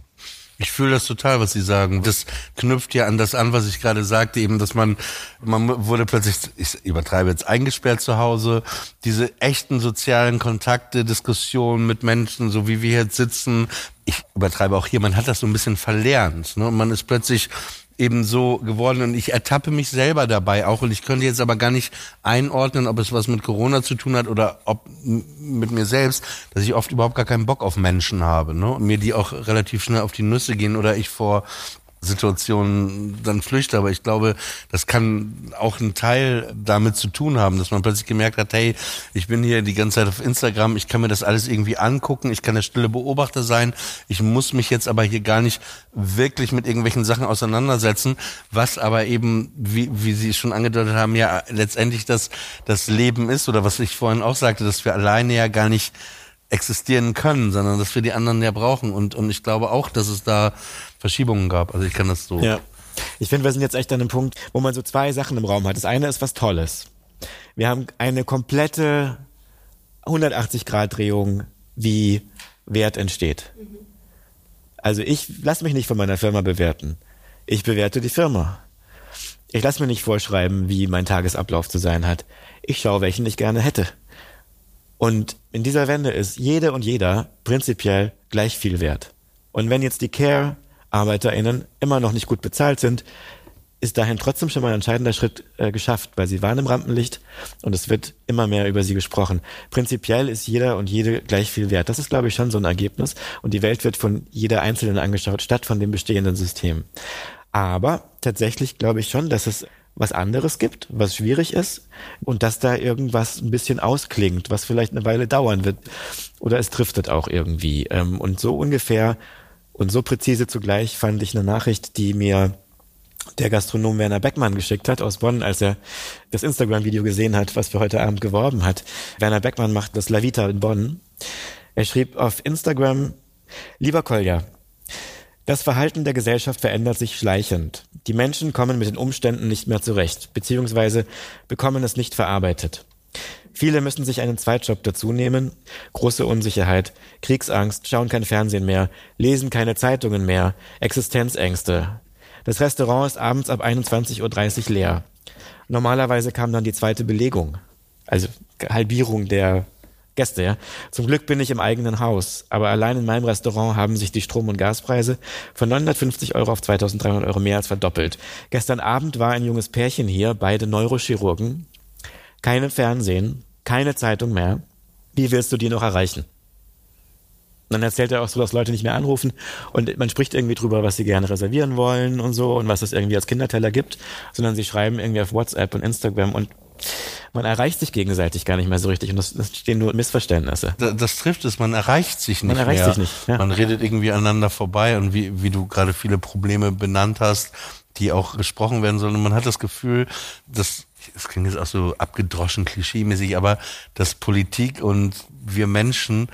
A: Ich fühle das total, was Sie sagen. Das knüpft ja an das an, was ich gerade sagte, eben, dass man, man wurde plötzlich, ich übertreibe jetzt, eingesperrt zu Hause. Diese echten sozialen Kontakte, Diskussionen mit Menschen, so wie wir jetzt sitzen. Ich übertreibe auch hier, man hat das so ein bisschen verlernt. Ne? Man ist plötzlich eben so geworden und ich ertappe mich selber dabei auch und ich könnte jetzt aber gar nicht einordnen, ob es was mit Corona zu tun hat oder ob mit mir selbst, dass ich oft überhaupt gar keinen Bock auf Menschen habe, ne? Und mir die auch relativ schnell auf die Nüsse gehen oder ich vor Situationen dann flüchte. Aber ich glaube, das kann auch einen Teil damit zu tun haben, dass man plötzlich gemerkt hat, hey, ich bin hier die ganze Zeit auf Instagram, ich kann mir das alles irgendwie angucken, ich kann der stille Beobachter sein, ich muss mich jetzt aber hier gar nicht wirklich mit irgendwelchen Sachen auseinandersetzen, was aber eben, wie, wie Sie schon angedeutet haben, ja letztendlich das, das Leben ist oder was ich vorhin auch sagte, dass wir alleine ja gar nicht existieren können, sondern dass wir die anderen ja brauchen. Und, und ich glaube auch, dass es da Verschiebungen gab. Also ich kann das so.
C: Ja. Ich finde, wir sind jetzt echt an einem Punkt, wo man so zwei Sachen im Raum hat. Das eine ist was Tolles. Wir haben eine komplette 180-Grad-Drehung, wie Wert entsteht. Also ich lasse mich nicht von meiner Firma bewerten. Ich bewerte die Firma. Ich lasse mir nicht vorschreiben, wie mein Tagesablauf zu sein hat. Ich schaue, welchen ich gerne hätte. Und in dieser Wende ist jede und jeder prinzipiell gleich viel wert. Und wenn jetzt die Care-ArbeiterInnen immer noch nicht gut bezahlt sind, ist dahin trotzdem schon mal ein entscheidender Schritt äh, geschafft, weil sie waren im Rampenlicht und es wird immer mehr über sie gesprochen. Prinzipiell ist jeder und jede gleich viel wert. Das ist, glaube ich, schon so ein Ergebnis und die Welt wird von jeder Einzelnen angeschaut, statt von dem bestehenden System. Aber tatsächlich glaube ich schon, dass es was anderes gibt, was schwierig ist und dass da irgendwas ein bisschen ausklingt, was vielleicht eine Weile dauern wird oder es driftet auch irgendwie. Ähm, und so ungefähr und so präzise zugleich fand ich eine Nachricht, die mir der Gastronom Werner Beckmann geschickt hat aus Bonn, als er das Instagram-Video gesehen hat, was für heute Abend geworben hat. Werner Beckmann macht das La Vita in Bonn. Er schrieb auf Instagram, lieber Kolja, das Verhalten der Gesellschaft verändert sich schleichend. Die Menschen kommen mit den Umständen nicht mehr zurecht, beziehungsweise bekommen es nicht verarbeitet. Viele müssen sich einen Zweitjob dazu nehmen. Große Unsicherheit, Kriegsangst, schauen kein Fernsehen mehr, lesen keine Zeitungen mehr, Existenzängste. Das Restaurant ist abends ab 21.30 Uhr leer. Normalerweise kam dann die zweite Belegung. Also Halbierung der Gäste, ja. Zum Glück bin ich im eigenen Haus, aber allein in meinem Restaurant haben sich die Strom- und Gaspreise von 950 Euro auf 2300 Euro mehr als verdoppelt. Gestern Abend war ein junges Pärchen hier, beide Neurochirurgen. Keine Fernsehen, keine Zeitung mehr. Wie willst du die noch erreichen? dann erzählt er auch so, dass Leute nicht mehr anrufen und man spricht irgendwie drüber, was sie gerne reservieren wollen und so und was es irgendwie als Kinderteller gibt, sondern sie schreiben irgendwie auf WhatsApp und Instagram und man erreicht sich gegenseitig gar nicht mehr so richtig und es stehen nur Missverständnisse.
A: Das, das, trifft es, man erreicht sich nicht
C: man erreicht
A: mehr.
C: Sich nicht, ja.
A: Man redet irgendwie aneinander vorbei und wie, wie du gerade viele Probleme benannt hast, die auch gesprochen werden sollen. Und man hat das Gefühl, dass es klingt jetzt auch so abgedroschen, klischeemäßig, aber dass Politik und wir Menschen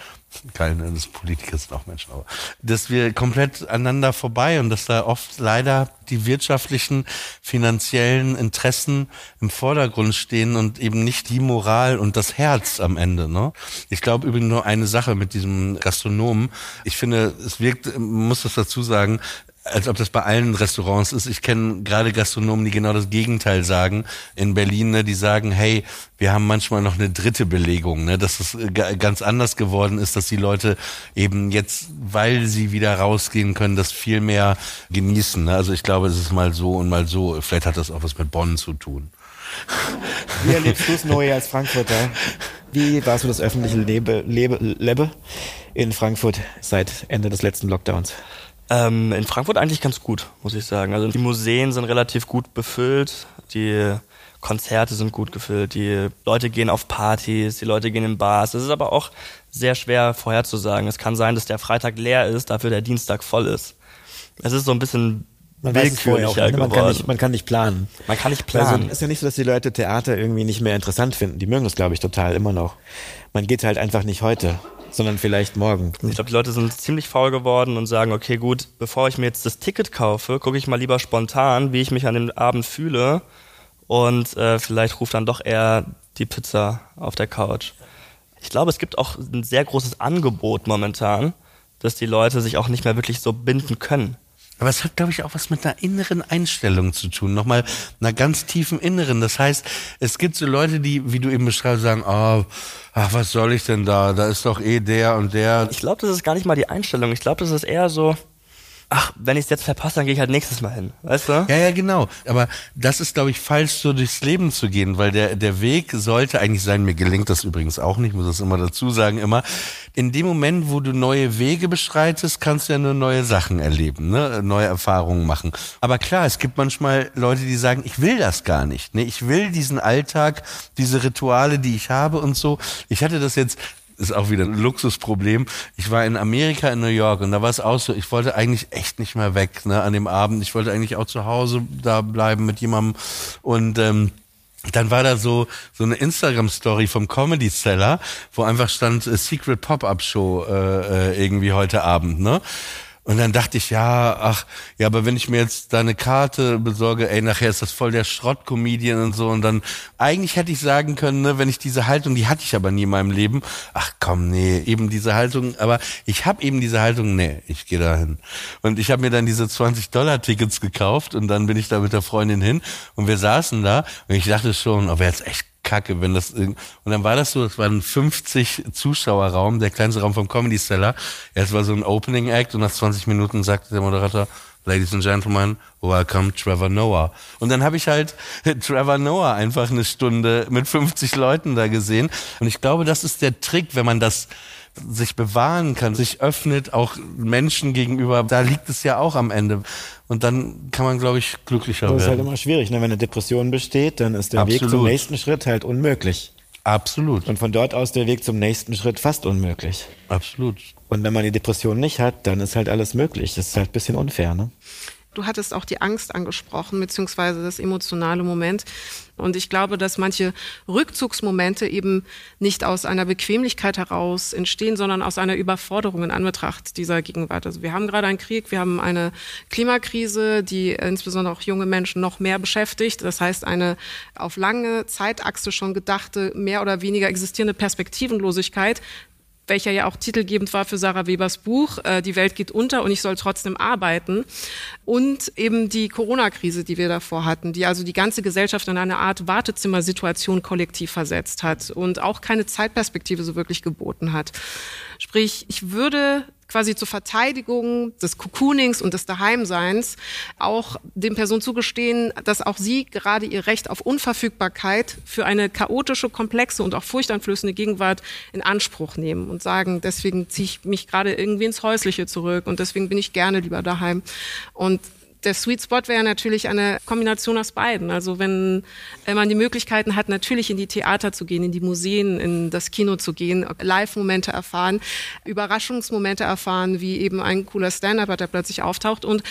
A: keine, das Politiker sind Menschen, aber dass wir komplett aneinander vorbei und dass da oft leider die wirtschaftlichen, finanziellen Interessen im Vordergrund stehen und eben nicht die Moral und das Herz am Ende. Ne? Ich glaube übrigens nur eine Sache mit diesem Gastronomen. Ich finde, es wirkt, muss das dazu sagen, als ob das bei allen Restaurants ist. Ich kenne gerade Gastronomen, die genau das Gegenteil sagen. In Berlin, ne, die sagen, hey, wir haben manchmal noch eine dritte Belegung, ne, dass es ganz anders geworden ist, dass die Leute eben jetzt, weil sie wieder rausgehen können, das viel mehr genießen. Ne? Also ich glaube, es ist mal so und mal so. Vielleicht hat das auch was mit Bonn zu tun.
C: Wie erlebst du es neu als Frankfurter? Wie warst du das öffentliche Lebe, Lebe, Lebe in Frankfurt seit Ende des letzten Lockdowns?
E: Ähm, in Frankfurt eigentlich ganz gut, muss ich sagen. Also die Museen sind relativ gut befüllt, die Konzerte sind gut gefüllt, die Leute gehen auf Partys, die Leute gehen in Bars. Es ist aber auch sehr schwer vorherzusagen. Es kann sein, dass der Freitag leer ist, dafür der Dienstag voll ist. Es ist so ein bisschen
C: man willkürlicher auch, ne? man, kann nicht, man kann nicht planen.
E: Man kann nicht planen.
C: Also, ist ja nicht so, dass die Leute Theater irgendwie nicht mehr interessant finden. Die mögen das, glaube ich, total immer noch. Man geht halt einfach nicht heute sondern vielleicht morgen.
E: Ich glaube, die Leute sind ziemlich faul geworden und sagen, okay, gut, bevor ich mir jetzt das Ticket kaufe, gucke ich mal lieber spontan, wie ich mich an dem Abend fühle und äh, vielleicht ruft dann doch eher die Pizza auf der Couch. Ich glaube, es gibt auch ein sehr großes Angebot momentan, dass die Leute sich auch nicht mehr wirklich so binden können.
A: Aber es hat, glaube ich, auch was mit einer inneren Einstellung zu tun. Nochmal einer ganz tiefen inneren. Das heißt, es gibt so Leute, die, wie du eben beschreibst, sagen, oh, ach, was soll ich denn da? Da ist doch eh der und der.
E: Ich glaube, das ist gar nicht mal die Einstellung. Ich glaube, das ist eher so, ach, wenn ich es jetzt verpasse, dann gehe ich halt nächstes Mal hin. Weißt du?
A: Ja, ja, genau. Aber das ist, glaube ich, falsch, so durchs Leben zu gehen, weil der, der Weg sollte eigentlich sein, mir gelingt das übrigens auch nicht, muss das immer dazu sagen, immer. In dem Moment, wo du neue Wege beschreitest, kannst du ja nur neue Sachen erleben, ne? neue Erfahrungen machen. Aber klar, es gibt manchmal Leute, die sagen, ich will das gar nicht. Ne? Ich will diesen Alltag, diese Rituale, die ich habe und so. Ich hatte das jetzt ist auch wieder ein Luxusproblem. Ich war in Amerika, in New York und da war es auch so, ich wollte eigentlich echt nicht mehr weg ne, an dem Abend. Ich wollte eigentlich auch zu Hause da bleiben mit jemandem und ähm, dann war da so so eine Instagram Story vom Comedy Seller, wo einfach stand äh, Secret Pop-up Show äh, äh, irgendwie heute Abend, ne? Und dann dachte ich, ja, ach, ja, aber wenn ich mir jetzt da eine Karte besorge, ey, nachher ist das voll der Schrott-Comedian und so. Und dann, eigentlich hätte ich sagen können, ne, wenn ich diese Haltung, die hatte ich aber nie in meinem Leben, ach komm, nee, eben diese Haltung, aber ich habe eben diese Haltung, nee, ich gehe da hin. Und ich habe mir dann diese 20-Dollar-Tickets gekauft und dann bin ich da mit der Freundin hin und wir saßen da und ich dachte schon, oh, wäre jetzt echt kacke, wenn das und dann war das so, es war ein 50 Zuschauerraum, der kleinste Raum vom Comedy Cellar. Es war so ein Opening Act und nach 20 Minuten sagte der Moderator, Ladies and Gentlemen, welcome Trevor Noah. Und dann habe ich halt Trevor Noah einfach eine Stunde mit 50 Leuten da gesehen. Und ich glaube, das ist der Trick, wenn man das sich bewahren kann, sich öffnet, auch Menschen gegenüber, da liegt es ja auch am Ende. Und dann kann man, glaube ich, glücklicher werden.
C: Das ist halt immer schwierig. Ne? Wenn eine Depression besteht, dann ist der Absolut. Weg zum nächsten Schritt halt unmöglich.
A: Absolut.
C: Und von dort aus der Weg zum nächsten Schritt fast unmöglich.
A: Absolut.
C: Und wenn man die Depression nicht hat, dann ist halt alles möglich. Das ist halt ein bisschen unfair, ne?
D: Du hattest auch die Angst angesprochen, beziehungsweise das emotionale Moment. Und ich glaube, dass manche Rückzugsmomente eben nicht aus einer Bequemlichkeit heraus entstehen, sondern aus einer Überforderung in Anbetracht dieser Gegenwart. Also wir haben gerade einen Krieg, wir haben eine Klimakrise, die insbesondere auch junge Menschen noch mehr beschäftigt. Das heißt, eine auf lange Zeitachse schon gedachte, mehr oder weniger existierende Perspektivenlosigkeit, welcher ja auch titelgebend war für Sarah Webers Buch, äh, Die Welt geht unter und ich soll trotzdem arbeiten. Und eben die Corona-Krise, die wir davor hatten, die also die ganze Gesellschaft in eine Art Wartezimmersituation kollektiv versetzt hat und auch keine Zeitperspektive so wirklich geboten hat. Sprich, ich würde quasi zur Verteidigung des Cocoonings und des Daheimseins auch den Personen zugestehen, dass auch sie gerade ihr Recht auf Unverfügbarkeit für eine chaotische, komplexe und auch furchteinflößende Gegenwart in Anspruch nehmen und sagen, deswegen ziehe ich mich gerade irgendwie ins Häusliche zurück und deswegen bin ich gerne lieber daheim. Und der Sweet Spot wäre natürlich eine Kombination aus beiden. Also wenn man die Möglichkeiten hat, natürlich in die Theater zu gehen, in die Museen, in das Kino zu gehen, Live-Momente erfahren, Überraschungsmomente erfahren, wie eben ein cooler Stand-up, der plötzlich auftaucht und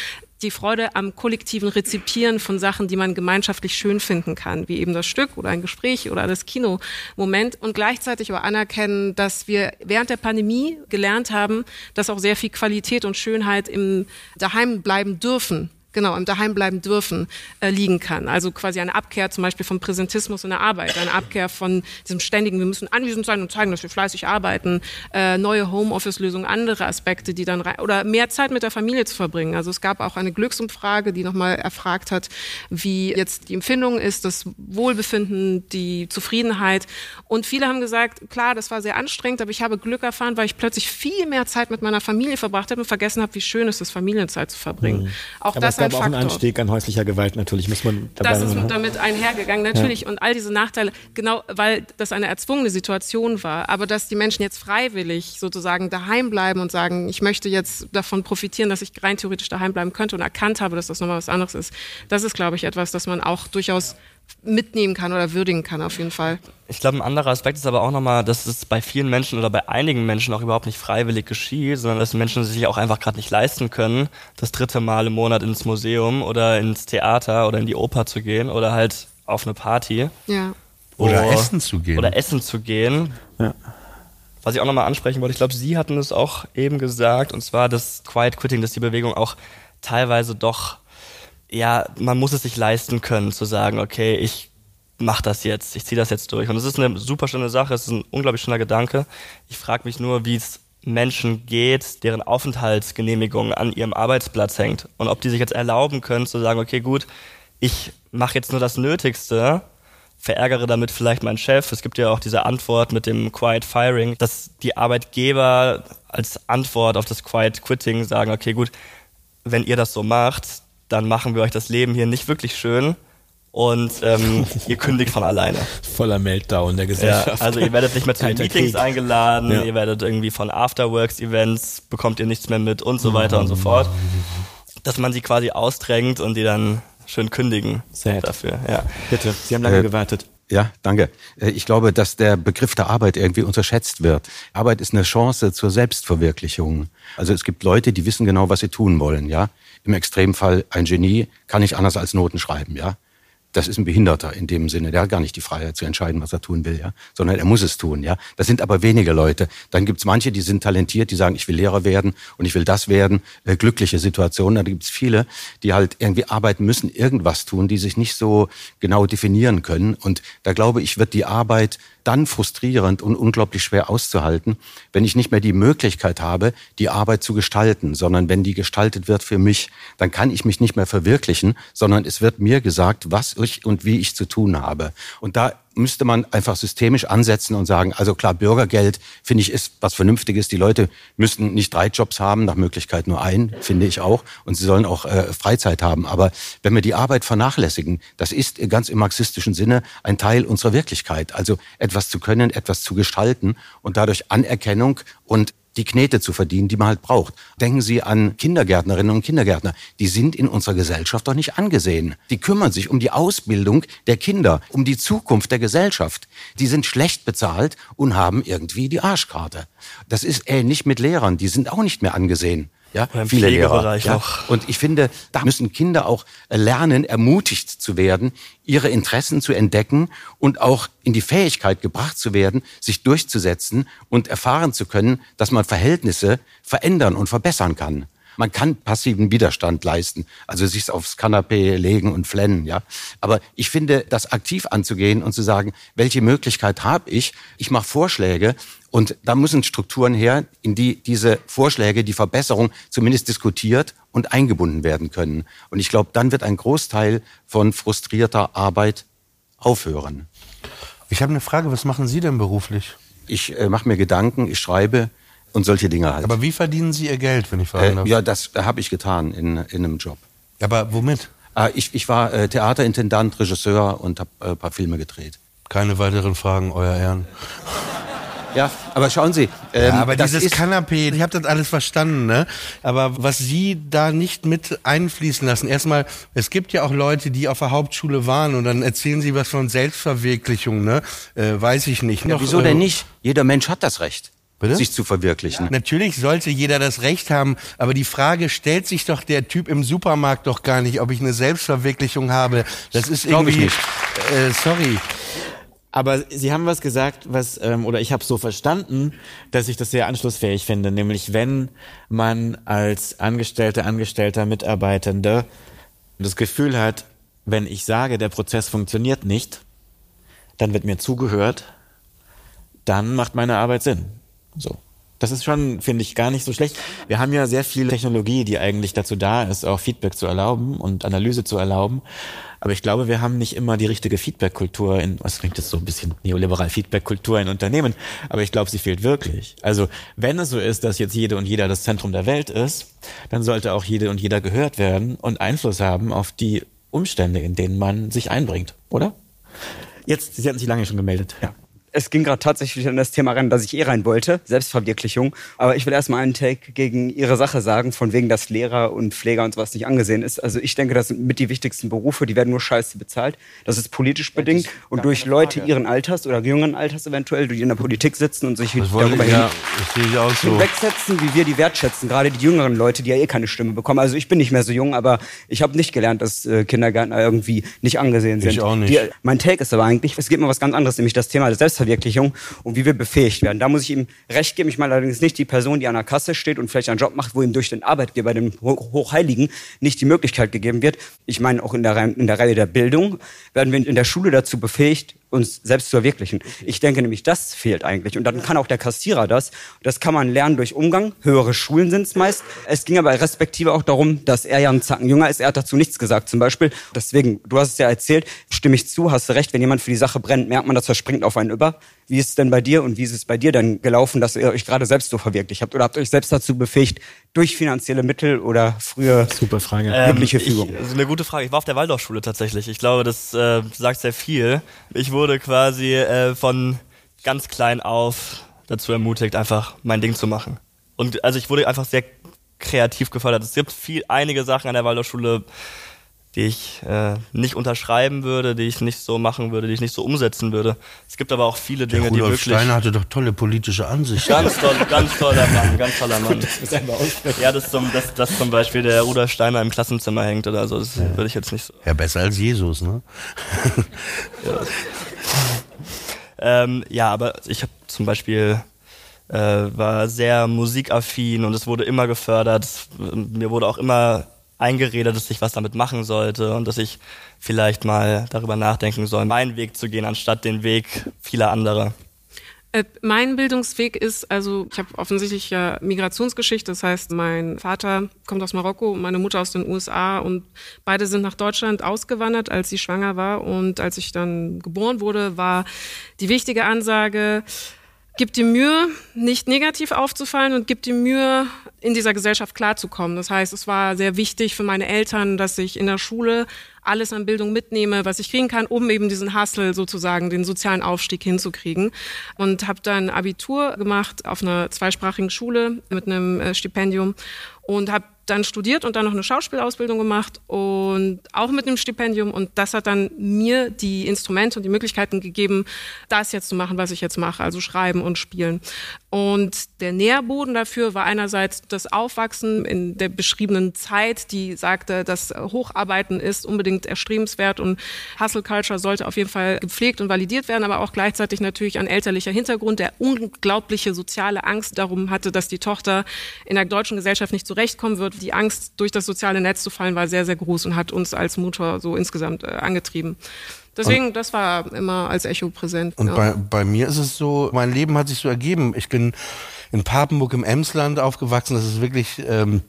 D: die Freude am kollektiven Rezipieren von Sachen, die man gemeinschaftlich schön finden kann, wie eben das Stück oder ein Gespräch oder das Kinomoment und gleichzeitig aber anerkennen, dass wir während der Pandemie gelernt haben, dass auch sehr viel Qualität und Schönheit im Daheim bleiben dürfen genau, im Daheim bleiben dürfen, äh, liegen kann. Also quasi eine Abkehr zum Beispiel vom Präsentismus in der Arbeit, eine Abkehr von diesem ständigen, wir müssen anwesend sein und zeigen, dass wir fleißig arbeiten, äh, neue Homeoffice-Lösungen, andere Aspekte, die dann rein, oder mehr Zeit mit der Familie zu verbringen. Also es gab auch eine Glücksumfrage, die nochmal erfragt hat, wie jetzt die Empfindung ist, das Wohlbefinden, die Zufriedenheit. Und viele haben gesagt, klar, das war sehr anstrengend, aber ich habe Glück erfahren, weil ich plötzlich viel mehr Zeit mit meiner Familie verbracht habe und vergessen habe, wie schön es ist, Familienzeit zu verbringen. Mhm.
C: Auch aber das gab auch einen Anstieg an häuslicher Gewalt natürlich, muss man
D: dabei Das ist ne? damit einhergegangen, natürlich. Ja. Und all diese Nachteile, genau weil das eine erzwungene Situation war. Aber dass die Menschen jetzt freiwillig sozusagen daheim bleiben und sagen, ich möchte jetzt davon profitieren, dass ich rein theoretisch daheim bleiben könnte und erkannt habe, dass das nochmal was anderes ist. Das ist, glaube ich, etwas, das man auch durchaus mitnehmen kann oder würdigen kann auf jeden Fall.
E: Ich glaube, ein anderer Aspekt ist aber auch nochmal, dass es bei vielen Menschen oder bei einigen Menschen auch überhaupt nicht freiwillig geschieht, sondern dass Menschen sich auch einfach gerade nicht leisten können, das dritte Mal im Monat ins Museum oder ins Theater oder in die Oper zu gehen oder halt auf eine Party.
D: Ja.
A: Oder oh, essen zu gehen.
E: Oder essen zu gehen. Ja. Was ich auch nochmal ansprechen wollte, ich glaube, Sie hatten es auch eben gesagt, und zwar das Quiet Quitting, dass die Bewegung auch teilweise doch ja, man muss es sich leisten können, zu sagen, okay, ich mach das jetzt, ich ziehe das jetzt durch. Und es ist eine super schöne Sache, es ist ein unglaublich schöner Gedanke. Ich frage mich nur, wie es Menschen geht, deren Aufenthaltsgenehmigung an ihrem Arbeitsplatz hängt. Und ob die sich jetzt erlauben können, zu sagen, okay, gut, ich mache jetzt nur das Nötigste, verärgere damit vielleicht meinen Chef. Es gibt ja auch diese Antwort mit dem Quiet Firing, dass die Arbeitgeber als Antwort auf das Quiet Quitting sagen, okay, gut, wenn ihr das so macht, dann machen wir euch das Leben hier nicht wirklich schön und ähm, ihr kündigt von alleine.
C: Voller Meltdown der Gesellschaft.
E: Ja, also ihr werdet nicht mehr zu den Meetings Krieg. eingeladen, ja. ihr werdet irgendwie von Afterworks-Events, bekommt ihr nichts mehr mit und so weiter und so fort. Dass man sie quasi ausdrängt und die dann schön kündigen
C: Sad. dafür. Ja. Bitte, Sie haben lange äh, gewartet.
J: Ja, danke. Äh, ich glaube, dass der Begriff der Arbeit irgendwie unterschätzt wird. Arbeit ist eine Chance zur Selbstverwirklichung. Also es gibt Leute, die wissen genau, was sie tun wollen, ja im Extremfall ein Genie kann nicht anders als Noten schreiben, ja das ist ein Behinderter in dem Sinne. Der hat gar nicht die Freiheit zu entscheiden, was er tun will, ja, sondern er muss es tun, ja. Das sind aber wenige Leute. Dann gibt's manche, die sind talentiert, die sagen, ich will Lehrer werden und ich will das werden. Äh, glückliche Situationen. Dann gibt's viele, die halt irgendwie arbeiten müssen, irgendwas tun, die sich nicht so genau definieren können. Und da glaube ich, wird die Arbeit dann frustrierend und unglaublich schwer auszuhalten, wenn ich nicht mehr die Möglichkeit habe, die Arbeit zu gestalten, sondern wenn die gestaltet wird für mich, dann kann ich mich nicht mehr verwirklichen, sondern es wird mir gesagt, was ich und wie ich zu tun habe. Und da müsste man einfach systemisch ansetzen und sagen, also klar, Bürgergeld finde ich ist was Vernünftiges. Die Leute müssten nicht drei Jobs haben, nach Möglichkeit nur einen, finde ich auch. Und sie sollen auch äh, Freizeit haben. Aber wenn wir die Arbeit vernachlässigen, das ist ganz im marxistischen Sinne ein Teil unserer Wirklichkeit. Also etwas zu können, etwas zu gestalten und dadurch Anerkennung und die Knete zu verdienen, die man halt braucht. Denken Sie an Kindergärtnerinnen und Kindergärtner. Die sind in unserer Gesellschaft doch nicht angesehen. Die kümmern sich um die Ausbildung der Kinder, um die Zukunft der Gesellschaft. Die sind schlecht bezahlt und haben irgendwie die Arschkarte. Das ist ähnlich mit Lehrern. Die sind auch nicht mehr angesehen. Ja, viele Lehrer. Ja. Und ich finde, da müssen Kinder auch lernen, ermutigt zu werden, ihre Interessen zu entdecken und auch in die Fähigkeit gebracht zu werden, sich durchzusetzen und erfahren zu können, dass man Verhältnisse verändern und verbessern kann. Man kann passiven Widerstand leisten, also sich aufs Kanapee legen und flennen, ja. Aber ich finde, das aktiv anzugehen und zu sagen, welche Möglichkeit habe ich? Ich mache Vorschläge und da müssen Strukturen her, in die diese Vorschläge, die Verbesserung zumindest diskutiert und eingebunden werden können. Und ich glaube, dann wird ein Großteil von frustrierter Arbeit aufhören.
A: Ich habe eine Frage, was machen Sie denn beruflich?
J: Ich äh, mache mir Gedanken, ich schreibe, und solche Dinge halt.
A: Aber wie verdienen Sie Ihr Geld, wenn ich fragen
J: äh,
A: darf?
J: ja, das habe ich getan in, in einem Job.
A: Aber womit?
J: Äh, ich, ich war äh, Theaterintendant, Regisseur und habe äh, ein paar Filme gedreht.
A: Keine weiteren Fragen, Euer Ehren.
J: Ja, aber schauen Sie. Ähm,
A: ja, aber
J: das
A: dieses Kanapé, ich habe das alles verstanden, ne? Aber was Sie da nicht mit einfließen lassen, erstmal, es gibt ja auch Leute, die auf der Hauptschule waren und dann erzählen Sie was von Selbstverwirklichung, ne? Äh, weiß ich nicht.
J: ja,
A: Noch,
J: wieso
A: äh,
J: denn nicht? Jeder Mensch hat das Recht,
A: Bitte?
J: sich zu verwirklichen.
A: Natürlich sollte jeder das Recht haben, aber die Frage stellt sich doch der Typ im Supermarkt doch gar nicht, ob ich eine Selbstverwirklichung habe. Das ist
J: Glaub ich
A: irgendwie.
J: nicht.
A: Äh, sorry.
C: Aber Sie haben was gesagt, was ähm, oder ich habe so verstanden, dass ich das sehr anschlussfähig finde, nämlich wenn man als Angestellte, Angestellter, Mitarbeitende das Gefühl hat, wenn ich sage, der Prozess funktioniert nicht, dann wird mir zugehört, dann macht meine Arbeit Sinn. So. Das ist schon, finde ich, gar nicht so schlecht. Wir haben ja sehr viel Technologie, die eigentlich dazu da ist, auch Feedback zu erlauben und Analyse zu erlauben. Aber ich glaube, wir haben nicht immer die richtige Feedback-Kultur in, was klingt das so ein bisschen neoliberal, Feedback-Kultur in Unternehmen. Aber ich glaube, sie fehlt wirklich. Also, wenn es so ist, dass jetzt jede und jeder das Zentrum der Welt ist, dann sollte auch jede und jeder gehört werden und Einfluss haben auf die Umstände, in denen man sich einbringt, oder? Jetzt, Sie hatten sich lange schon gemeldet. Ja.
K: Es ging gerade tatsächlich an das Thema ran, dass ich eh rein wollte, Selbstverwirklichung. Aber ich will erstmal einen Take gegen Ihre Sache sagen, von wegen, dass Lehrer und Pfleger und sowas nicht angesehen ist. Also ich denke, das sind mit die wichtigsten Berufe, die werden nur scheiße bezahlt. Das ist politisch bedingt und durch Leute ihren Alters oder jüngeren Alters eventuell, die in der Politik sitzen und sich
A: Das
K: darüber
A: ich, ja, ich so.
K: wegsetzen, wie wir die wertschätzen, gerade die jüngeren Leute, die ja eh keine Stimme bekommen. Also ich bin nicht mehr so jung, aber ich habe nicht gelernt, dass äh, Kindergärtner irgendwie nicht angesehen sind.
A: Ich auch nicht.
K: Die, mein Take ist aber eigentlich, es geht mir was ganz anderes, nämlich das Thema der Selbstverwirklichung und wie wir befähigt werden. Da muss ich ihm recht geben. Ich meine allerdings nicht die Person, die an der Kasse steht und vielleicht einen Job macht, wo ihm durch den Arbeitgeber, Ho- Hochheiligen, nicht die Möglichkeit gegeben wird. Ich meine, auch in der, in der Reihe der Bildung werden wir in der Schule dazu befähigt, uns selbst zu verwirklichen. Ich denke nämlich, das fehlt eigentlich. Und dann kann auch der Kassierer das. Das kann man lernen durch Umgang. Höhere Schulen sind es meist. Es ging aber respektive auch darum, dass er ja einen Zacken jünger ist. Er hat dazu nichts gesagt zum Beispiel. Deswegen, du hast es ja erzählt, stimme ich zu, hast du recht, wenn jemand für die Sache brennt, merkt man, dass er springt auf einen über. Wie ist es denn bei dir und wie ist es bei dir denn gelaufen, dass ihr euch gerade selbst so verwirklicht habt? Oder habt ihr euch selbst dazu befähigt, durch finanzielle Mittel oder früher
C: Super Frage.
E: Ähm,
K: Fügung?
E: Ich, also eine gute Frage. Ich war auf der Waldorfschule tatsächlich. Ich glaube, das äh, sagt sehr viel. Ich wurde quasi äh, von ganz klein auf dazu ermutigt, einfach mein Ding zu machen. Und also ich wurde einfach sehr kreativ gefördert. Es gibt viel, einige Sachen an der Waldorfschule, die ich äh, nicht unterschreiben würde, die ich nicht so machen würde, die ich nicht so umsetzen würde. Es gibt aber auch viele
A: Der
E: Dinge, die
A: Rudolf
E: wirklich
A: Steiner hatte doch tolle politische Ansichten.
E: Ganz toll, ganz toller Mann, ganz toller Mann. Ja, das zum, dass, dass zum Beispiel der Rudolf Steiner im Klassenzimmer hängt oder so, das würde ich jetzt nicht so.
A: Ja, besser als Jesus, ne?
E: Ähm, ja, aber ich habe zum Beispiel äh, war sehr musikaffin und es wurde immer gefördert. Mir wurde auch immer eingeredet, dass ich was damit machen sollte und dass ich vielleicht mal darüber nachdenken soll, meinen Weg zu gehen, anstatt den Weg vieler anderer.
D: Äh, Mein Bildungsweg ist, also ich habe offensichtlich ja Migrationsgeschichte, das heißt, mein Vater kommt aus Marokko, meine Mutter aus den USA und beide sind nach Deutschland ausgewandert, als sie schwanger war. Und als ich dann geboren wurde, war die wichtige Ansage, gib dir Mühe, nicht negativ aufzufallen und gib dir Mühe, in dieser Gesellschaft klarzukommen. Das heißt, es war sehr wichtig für meine Eltern, dass ich in der Schule alles an Bildung mitnehme, was ich kriegen kann, um eben diesen Hustle sozusagen, den sozialen Aufstieg hinzukriegen. Und habe dann Abitur gemacht auf einer zweisprachigen Schule mit einem äh, Stipendium und habe dann studiert und dann noch eine Schauspielausbildung gemacht und auch mit einem Stipendium. Und das hat dann mir die Instrumente und die Möglichkeiten gegeben, das jetzt zu machen, was ich jetzt mache, also schreiben und spielen. Und der Nährboden dafür war einerseits das Aufwachsen in der beschriebenen Zeit, die sagte, dass Hocharbeiten ist unbedingt erstrebenswert und Hustle Culture sollte auf jeden Fall gepflegt und validiert werden, aber auch gleichzeitig natürlich ein elterlicher Hintergrund, der unglaubliche soziale Angst darum hatte, dass die Tochter in der deutschen Gesellschaft nicht zurechtkommen wird. Die Angst, durch das soziale Netz zu fallen, war sehr, sehr groß und hat uns als Motor so insgesamt äh, angetrieben. Deswegen, das war immer als Echo präsent.
A: Und
D: ja.
A: bei, bei mir ist es so, mein Leben hat sich so ergeben. Ich bin in Papenburg im Emsland aufgewachsen. Das ist wirklich ähm,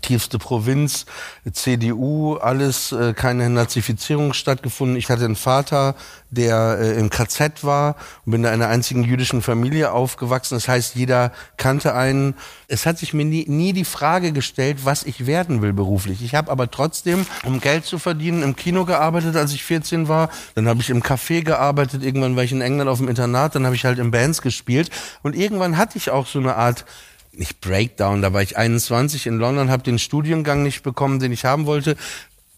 A: tiefste Provinz, CDU, alles, äh, keine Nazifizierung stattgefunden. Ich hatte einen Vater, der äh, im KZ war und bin in einer einzigen jüdischen Familie aufgewachsen. Das heißt, jeder kannte einen. Es hat sich mir nie, nie die Frage gestellt, was ich werden will beruflich. Ich habe aber trotzdem, um Geld zu verdienen, im Kino gearbeitet, als ich 14 war. Dann habe ich im Café gearbeitet. Irgendwann war ich in England auf dem Internat. Dann habe ich halt in Bands gespielt. Und irgendwann hatte ich auch so eine Art nicht Breakdown, da war ich 21 in London, habe den Studiengang nicht bekommen, den ich haben wollte.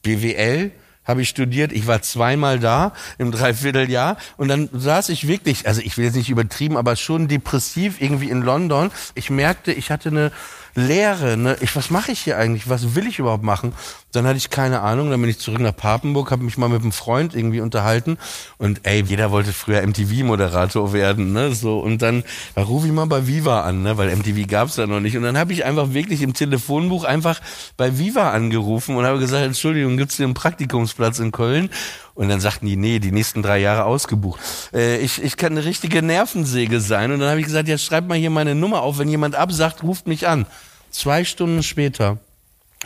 A: BWL habe ich studiert. Ich war zweimal da im Dreivierteljahr und dann saß ich wirklich, also ich will jetzt nicht übertrieben, aber schon depressiv irgendwie in London. Ich merkte, ich hatte eine Leere, ne? Ich, was mache ich hier eigentlich? Was will ich überhaupt machen? Dann hatte ich keine Ahnung, dann bin ich zurück nach Papenburg, habe mich mal mit einem Freund irgendwie unterhalten und ey, jeder wollte früher MTV-Moderator werden, ne? So und dann da rufe ich mal bei Viva an, ne? Weil MTV gab's da noch nicht und dann habe ich einfach wirklich im Telefonbuch einfach bei Viva angerufen und habe gesagt, Entschuldigung, gibt's hier einen Praktikumsplatz in Köln? Und dann sagten die, nee, die nächsten drei Jahre ausgebucht. Äh, ich, ich kann eine richtige Nervensäge sein. Und dann habe ich gesagt, ja, schreib mal hier meine Nummer auf. Wenn jemand absagt, ruft mich an. Zwei Stunden später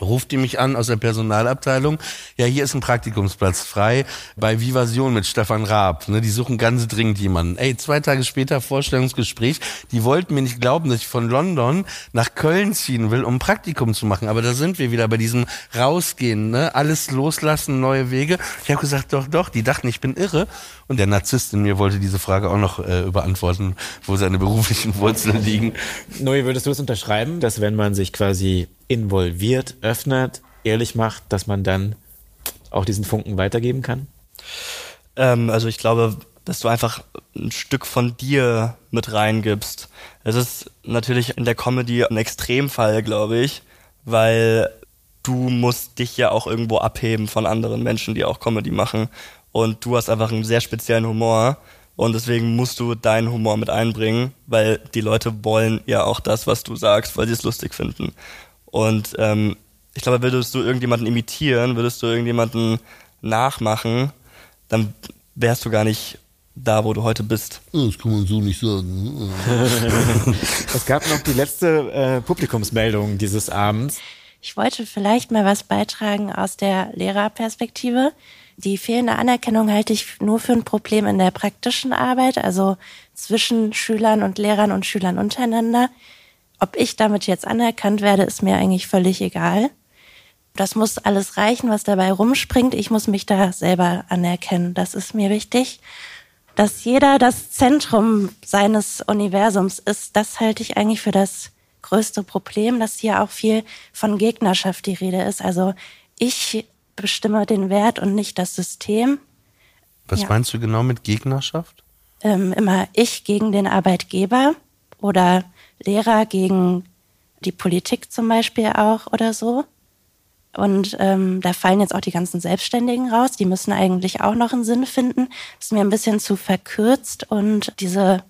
A: ruft die mich an aus der Personalabteilung. Ja, hier ist ein Praktikumsplatz frei bei Vivasion mit Stefan Raab. Ne, die suchen ganz dringend jemanden. Ey, zwei Tage später Vorstellungsgespräch. Die wollten mir nicht glauben, dass ich von London nach Köln ziehen will, um Praktikum zu machen. Aber da sind wir wieder bei diesem Rausgehen, ne? alles loslassen, neue Wege. Ich habe gesagt, doch, doch. Die dachten, ich bin irre. Und der Narzisst in mir wollte diese Frage auch noch äh, beantworten, wo seine beruflichen Wurzeln liegen.
C: Noe, würdest du das unterschreiben, dass wenn man sich quasi involviert, öffnet, ehrlich macht, dass man dann auch diesen Funken weitergeben kann?
E: Ähm, also ich glaube, dass du einfach ein Stück von dir mit reingibst. Es ist natürlich in der Comedy ein Extremfall, glaube ich, weil du musst dich ja auch irgendwo abheben von anderen Menschen, die auch Comedy machen und du hast einfach einen sehr speziellen Humor und deswegen musst du deinen Humor mit einbringen, weil die Leute wollen ja auch das, was du sagst, weil sie es lustig finden. Und ähm, ich glaube, würdest du irgendjemanden imitieren, würdest du irgendjemanden nachmachen, dann wärst du gar nicht da, wo du heute bist.
A: Das kann man so nicht sagen.
C: es gab noch die letzte äh, Publikumsmeldung dieses Abends.
L: Ich wollte vielleicht mal was beitragen aus der Lehrerperspektive. Die fehlende Anerkennung halte ich nur für ein Problem in der praktischen Arbeit, also zwischen Schülern und Lehrern und Schülern untereinander. Ob ich damit jetzt anerkannt werde, ist mir eigentlich völlig egal. Das muss alles reichen, was dabei rumspringt. Ich muss mich da selber anerkennen. Das ist mir wichtig. Dass jeder das Zentrum seines Universums ist, das halte ich eigentlich für das größte Problem, dass hier auch viel von Gegnerschaft die Rede ist. Also ich bestimme den Wert und nicht das System.
A: Was ja. meinst du genau mit Gegnerschaft?
L: Ähm, immer ich gegen den Arbeitgeber oder Lehrer gegen die Politik zum Beispiel auch oder so. Und ähm, da fallen jetzt auch die ganzen Selbstständigen raus. Die müssen eigentlich auch noch einen Sinn finden. Das ist mir ein bisschen zu verkürzt und diese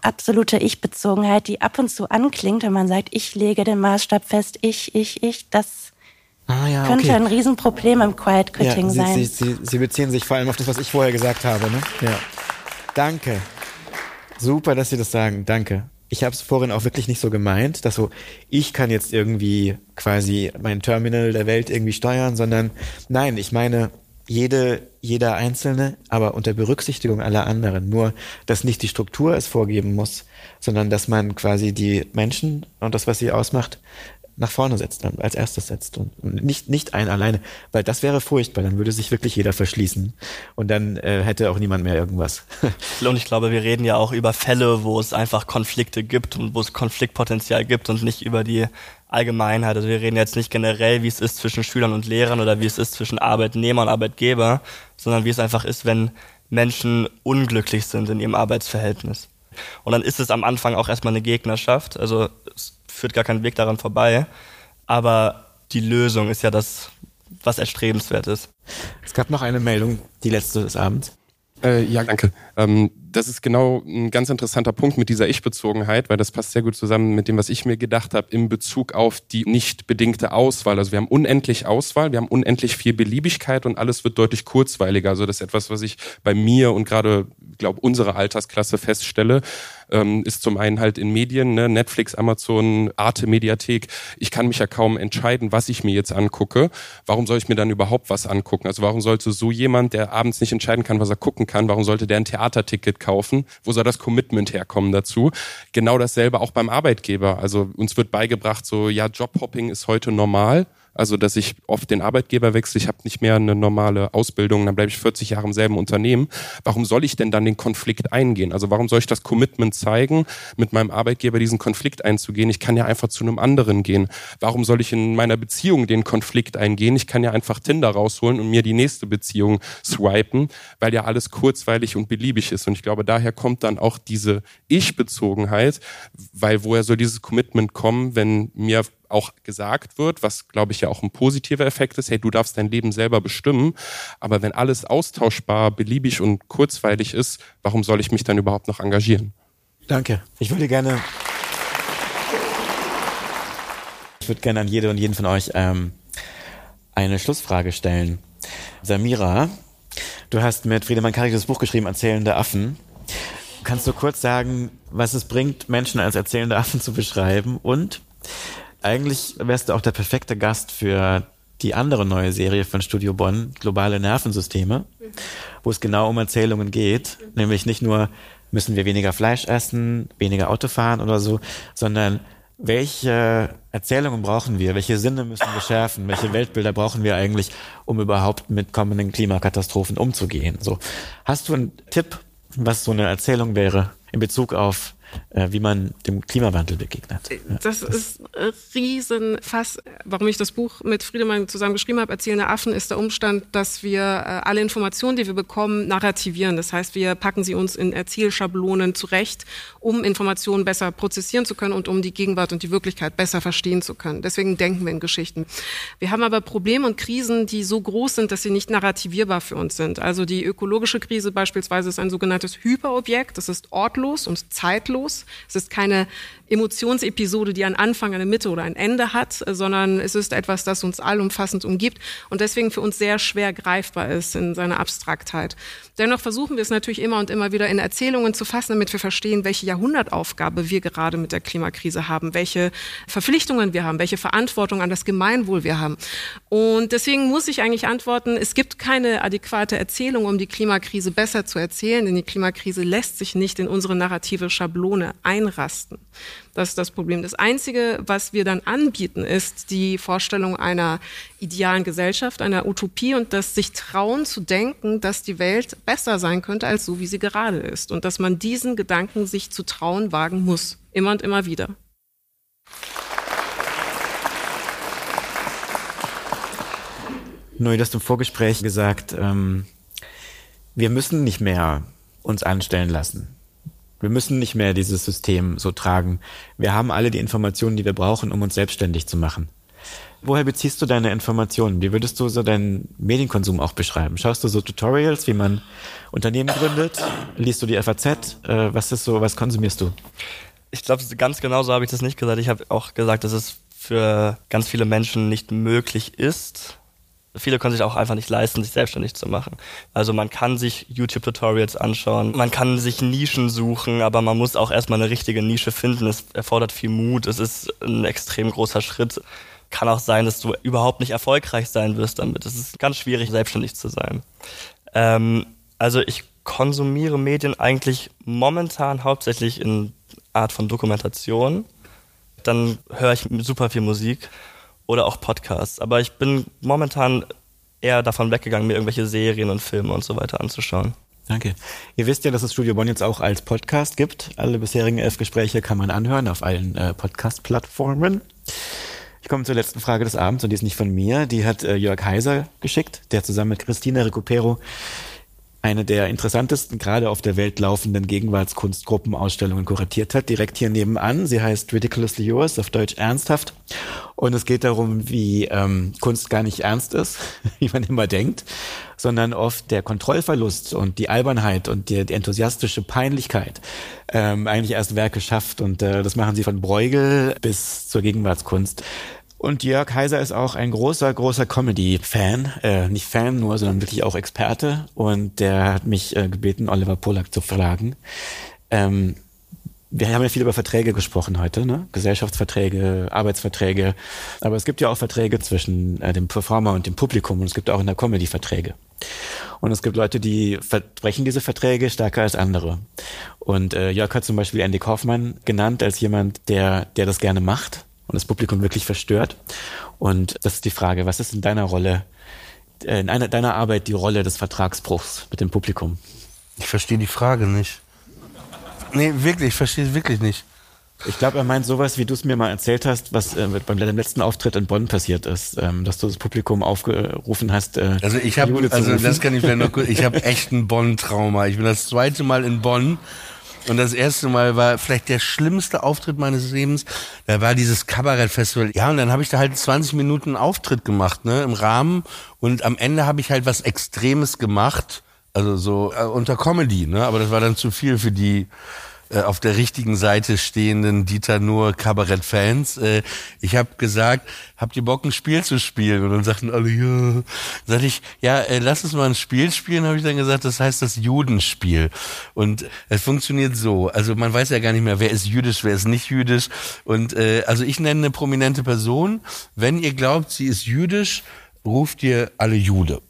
L: absolute Ich-Bezogenheit, die ab und zu anklingt, wenn man sagt, ich lege den Maßstab fest, ich, ich, ich, das Ah, ja, Könnte okay. ein Riesenproblem im Quiet Quitting ja, Sie, sein.
C: Sie, Sie, Sie, beziehen sich vor allem auf das, was ich vorher gesagt habe. Ne? Ja. Danke. Super, dass Sie das sagen. Danke. Ich habe es vorhin auch wirklich nicht so gemeint, dass so ich kann jetzt irgendwie quasi mein Terminal der Welt irgendwie steuern, sondern nein, ich meine jede jeder einzelne, aber unter Berücksichtigung aller anderen. Nur, dass nicht die Struktur es vorgeben muss, sondern dass man quasi die Menschen und das, was sie ausmacht, nach vorne setzt, dann als erstes setzt und, nicht nicht ein alleine, weil das wäre furchtbar, dann würde sich wirklich jeder verschließen und dann äh, hätte auch niemand mehr irgendwas.
E: und ich glaube, wir reden ja auch über Fälle, wo es einfach Konflikte gibt und wo es Konfliktpotenzial gibt und nicht über die Allgemeinheit. Also wir reden jetzt nicht generell, wie es ist zwischen Schülern und Lehrern oder wie es ist zwischen Arbeitnehmer und Arbeitgeber, sondern wie es einfach ist, wenn Menschen unglücklich sind in ihrem Arbeitsverhältnis. Und dann ist es am Anfang auch erstmal eine Gegnerschaft. Also es führt gar kein Weg daran vorbei. Aber die Lösung ist ja das, was erstrebenswert ist.
C: Es gab noch eine Meldung, die letzte des Abends.
M: Äh, ja, danke. Ähm, das ist genau ein ganz interessanter Punkt mit dieser Ich-Bezogenheit, weil das passt sehr gut zusammen mit dem, was ich mir gedacht habe in Bezug auf die nicht bedingte Auswahl. Also wir haben unendlich Auswahl, wir haben unendlich viel Beliebigkeit und alles wird deutlich kurzweiliger. Also das ist etwas, was ich bei mir und gerade glaube, unsere Altersklasse feststelle, ähm, ist zum einen halt in Medien, ne, Netflix, Amazon, Arte, Mediathek. Ich kann mich ja kaum entscheiden, was ich mir jetzt angucke. Warum soll ich mir dann überhaupt was angucken? Also warum sollte so jemand, der abends nicht entscheiden kann, was er gucken kann, warum sollte der ein Theaterticket kaufen? Wo soll das Commitment herkommen dazu? Genau dasselbe auch beim Arbeitgeber. Also uns wird beigebracht, so ja, Jobhopping ist heute normal. Also, dass ich oft den Arbeitgeber wechsle, ich habe nicht mehr eine normale Ausbildung, dann bleibe ich 40 Jahre im selben Unternehmen. Warum soll ich denn dann den Konflikt eingehen? Also, warum soll ich das Commitment zeigen, mit meinem Arbeitgeber diesen Konflikt einzugehen? Ich kann ja einfach zu einem anderen gehen. Warum soll ich in meiner Beziehung den Konflikt eingehen? Ich kann ja einfach Tinder rausholen und mir die nächste Beziehung swipen, weil ja alles kurzweilig und beliebig ist. Und ich glaube, daher kommt dann auch diese Ich-Bezogenheit, weil woher soll dieses Commitment kommen, wenn mir auch gesagt wird, was glaube ich ja auch ein positiver Effekt ist, hey, du darfst dein Leben selber bestimmen, aber wenn alles austauschbar, beliebig und kurzweilig ist, warum soll ich mich dann überhaupt noch engagieren?
C: Danke. Ich würde gerne ich würde gerne an jede und jeden von euch ähm, eine Schlussfrage stellen. Samira, du hast mit Friedemann Karik das Buch geschrieben, Erzählende Affen. Kannst du kurz sagen, was es bringt, Menschen als erzählende Affen zu beschreiben und eigentlich wärst du auch der perfekte Gast für die andere neue Serie von Studio Bonn, Globale Nervensysteme, wo es genau um Erzählungen geht. Nämlich nicht nur, müssen wir weniger Fleisch essen, weniger Auto fahren oder so, sondern welche Erzählungen brauchen wir? Welche Sinne müssen wir schärfen? Welche Weltbilder brauchen wir eigentlich, um überhaupt mit kommenden Klimakatastrophen umzugehen? So. Hast du einen Tipp, was so eine Erzählung wäre in Bezug auf wie man dem Klimawandel begegnet.
D: Äh, das ist ein Riesenfass. Warum ich das Buch mit Friedemann zusammen geschrieben habe, Erzählende Affen, ist der Umstand, dass wir äh, alle Informationen, die wir bekommen, narrativieren. Das heißt, wir packen sie uns in Erzählschablonen zurecht, um Informationen besser prozessieren zu können und um die Gegenwart und die Wirklichkeit besser verstehen zu können. Deswegen denken wir in Geschichten. Wir haben aber Probleme und Krisen, die so groß sind, dass sie nicht narrativierbar für uns sind. Also die ökologische Krise beispielsweise ist ein sogenanntes Hyperobjekt. Das ist ortlos und zeitlos zeitlos. Es ist keine Emotionsepisode, die einen Anfang, eine Mitte oder ein Ende hat, sondern es ist etwas, das uns allumfassend umgibt und deswegen für uns sehr schwer greifbar ist in seiner Abstraktheit. Dennoch versuchen wir es natürlich immer und immer wieder in Erzählungen zu fassen, damit wir verstehen, welche Jahrhundertaufgabe wir gerade mit der Klimakrise haben, welche Verpflichtungen wir haben, welche Verantwortung an das Gemeinwohl wir haben. Und deswegen muss ich eigentlich antworten, es gibt keine adäquate Erzählung, um die Klimakrise besser zu erzählen, denn die Klimakrise lässt sich nicht in unsere narrative Schablone einrasten. Das ist das Problem. Das Einzige, was wir dann anbieten, ist die Vorstellung einer idealen Gesellschaft, einer Utopie und das sich trauen zu denken, dass die Welt besser sein könnte als so, wie sie gerade ist. Und dass man diesen Gedanken sich zu trauen wagen muss. Immer und immer wieder.
C: Neu, du hast im Vorgespräch gesagt, ähm, wir müssen nicht mehr uns anstellen lassen. Wir müssen nicht mehr dieses System so tragen. Wir haben alle die Informationen, die wir brauchen, um uns selbstständig zu machen. Woher beziehst du deine Informationen? Wie würdest du so deinen Medienkonsum auch beschreiben? Schaust du so Tutorials, wie man Unternehmen gründet? Liest du die FAZ? Äh, was ist so, was konsumierst du?
E: Ich glaube, ganz genau so habe ich das nicht gesagt. Ich habe auch gesagt, dass es für ganz viele Menschen nicht möglich ist, viele können sich auch einfach nicht leisten, sich selbstständig zu machen. Also man kann sich YouTube-Tutorials anschauen, man kann sich Nischen suchen, aber man muss auch erstmal eine richtige Nische finden. Es erfordert viel Mut, es ist ein extrem großer Schritt. Kann auch sein, dass du überhaupt nicht erfolgreich sein wirst damit. Es ist ganz schwierig, selbstständig zu sein. Ähm, also ich konsumiere Medien eigentlich momentan hauptsächlich in Art von Dokumentation. Dann höre ich super viel Musik oder auch Podcasts. Aber ich bin momentan eher davon weggegangen, mir irgendwelche Serien und Filme und so weiter anzuschauen.
C: Danke. Ihr wisst ja, dass es Studio Bonn jetzt auch als Podcast gibt. Alle bisherigen elf Gespräche kann man anhören auf allen äh, Podcast-Plattformen. Ich komme zur letzten Frage des Abends und die ist nicht von mir. Die hat äh, Jörg Heiser geschickt, der zusammen mit Christina Recupero eine der interessantesten, gerade auf der Welt laufenden Gegenwartskunstgruppenausstellungen kuratiert hat, direkt hier nebenan. Sie heißt Ridiculously Yours, auf Deutsch ernsthaft. Und es geht darum, wie ähm, Kunst gar nicht ernst ist, wie man immer denkt, sondern oft der Kontrollverlust und die Albernheit und die, die enthusiastische Peinlichkeit ähm, eigentlich erst Werke schafft. Und äh, das machen sie von Bruegel bis zur Gegenwartskunst. Und Jörg Heiser ist auch ein großer, großer Comedy-Fan. Äh, nicht Fan nur, sondern wirklich auch Experte. Und der hat mich äh, gebeten, Oliver Polak zu fragen. Ähm, wir haben ja viel über Verträge gesprochen heute, ne? Gesellschaftsverträge, Arbeitsverträge. Aber es gibt ja auch Verträge zwischen äh, dem Performer und dem Publikum und es gibt auch in der Comedy Verträge. Und es gibt Leute, die verbrechen diese Verträge stärker als andere. Und äh, Jörg hat zum Beispiel Andy Kaufmann genannt als jemand, der, der das gerne macht und das Publikum wirklich verstört. Und das ist die Frage, was ist in deiner Rolle, äh, in einer, deiner Arbeit die Rolle des Vertragsbruchs mit dem Publikum?
A: Ich verstehe die Frage nicht. Nee, wirklich, ich verstehe es wirklich nicht.
C: Ich glaube, er meint sowas, wie du es mir mal erzählt hast, was äh, beim letzten Auftritt in Bonn passiert ist, ähm, dass du das Publikum aufgerufen hast. Äh,
A: also ich habe, also das kann ich vielleicht noch kurz. Ich habe echt ein Bonn-Trauma. Ich bin das zweite Mal in Bonn und das erste Mal war vielleicht der schlimmste Auftritt meines Lebens. Da war dieses Kabarettfestival. Ja, und dann habe ich da halt 20 Minuten Auftritt gemacht, ne, im Rahmen. Und am Ende habe ich halt was Extremes gemacht. Also so äh, unter Comedy, ne? Aber das war dann zu viel für die äh, auf der richtigen Seite stehenden Dieter Nur Kabarett-Fans. Äh, ich habe gesagt, habt ihr Bock ein Spiel zu spielen? Und dann sagten alle, ja. Sag ich, ja, äh, lass uns mal ein Spiel spielen, habe ich dann gesagt, das heißt das Judenspiel. Und es funktioniert so. Also man weiß ja gar nicht mehr, wer ist jüdisch, wer ist nicht jüdisch. Und äh, also ich nenne eine prominente Person. Wenn ihr glaubt, sie ist jüdisch, ruft ihr alle Jude.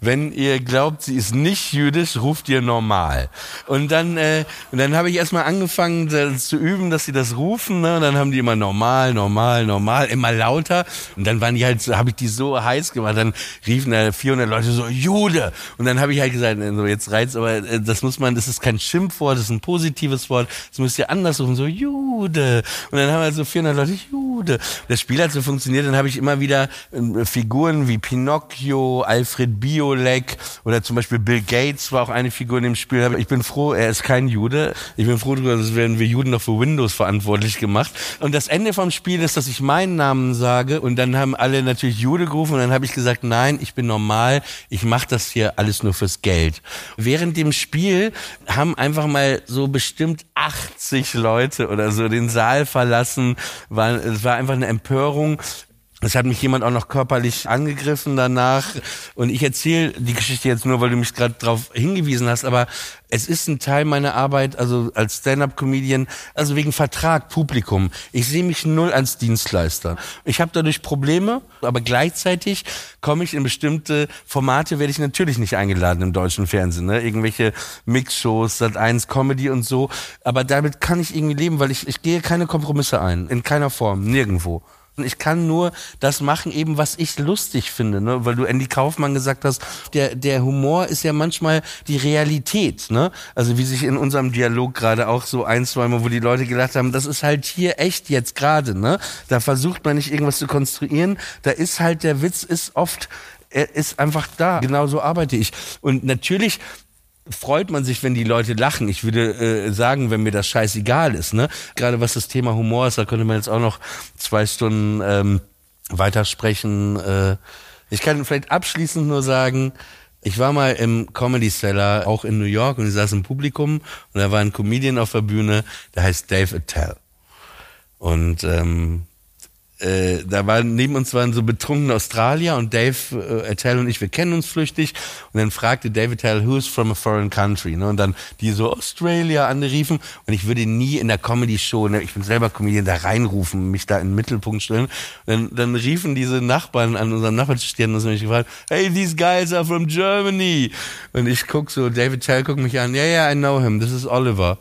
A: Wenn ihr glaubt, sie ist nicht jüdisch, ruft ihr normal. Und dann, äh, und dann habe ich erstmal angefangen äh, zu üben, dass sie das rufen. Ne? Und dann haben die immer normal, normal, normal, immer lauter. Und dann waren die halt, habe ich die so heiß gemacht. Dann riefen da 400 Leute so Jude. Und dann habe ich halt gesagt, äh, so jetzt reizt, aber äh, das muss man, das ist kein Schimpfwort, das ist ein positives Wort. Das müsst ihr anders rufen, so Jude. Und dann haben halt so 400 Leute Jude. Das Spiel hat so funktioniert. Dann habe ich immer wieder äh, Figuren wie Pinocchio, Alfred Biolek oder zum Beispiel Bill Gates war auch eine Figur in dem Spiel. Ich bin froh, er ist kein Jude. Ich bin froh darüber, dass werden wir Juden noch für Windows verantwortlich gemacht. Und das Ende vom Spiel ist, dass ich meinen Namen sage und dann haben alle natürlich Jude gerufen und dann habe ich gesagt, nein, ich bin normal, ich mache das hier alles nur fürs Geld. Während dem Spiel haben einfach mal so bestimmt 80 Leute oder so den Saal verlassen. War, es war einfach eine Empörung. Es hat mich jemand auch noch körperlich angegriffen danach. Und ich erzähle die Geschichte jetzt nur, weil du mich gerade darauf hingewiesen hast. Aber es ist ein Teil meiner Arbeit, also als Stand-up-Comedian, also wegen Vertrag, Publikum. Ich sehe mich null als Dienstleister. Ich habe dadurch Probleme, aber gleichzeitig komme ich in bestimmte Formate, werde ich natürlich nicht eingeladen im deutschen Fernsehen. Ne? Irgendwelche Mixshows, Sat1 Comedy und so. Aber damit kann ich irgendwie leben, weil ich, ich gehe keine Kompromisse ein. In keiner Form, nirgendwo. Ich kann nur das machen, eben was ich lustig finde, ne? weil du Andy Kaufmann gesagt hast, der, der Humor ist ja manchmal die Realität, ne? Also wie sich in unserem Dialog gerade auch so ein, zwei Mal, wo die Leute gelacht haben, das ist halt hier echt jetzt gerade, ne? Da versucht man nicht irgendwas zu konstruieren, da ist halt der Witz ist oft er ist einfach da. Genauso arbeite ich. Und natürlich freut man sich, wenn die Leute lachen. Ich würde äh, sagen, wenn mir das scheißegal ist. Ne? Gerade was das Thema Humor ist, da könnte man jetzt auch noch zwei Stunden ähm, weitersprechen. Äh, ich kann vielleicht abschließend nur sagen, ich war mal im Comedy Cellar, auch in New York, und ich saß im Publikum und da war ein Comedian auf der Bühne, der heißt Dave Attell. Und ähm, äh, da waren neben uns waren so betrunkene Australier und Dave äh, Attell und ich, wir kennen uns flüchtig und dann fragte David Attell, who's from a foreign country? Ne? Und dann die so Australia anriefen und ich würde nie in der Comedy Show, ne, ich bin selber Comedian, da reinrufen, mich da in den Mittelpunkt stellen. Und dann, dann riefen diese Nachbarn an unserem Nachbartisch, die haben uns nämlich gefragt, hey, these guys are from Germany. Und ich guck so, David Attell guckt mich an, yeah, yeah, I know him, this is Oliver.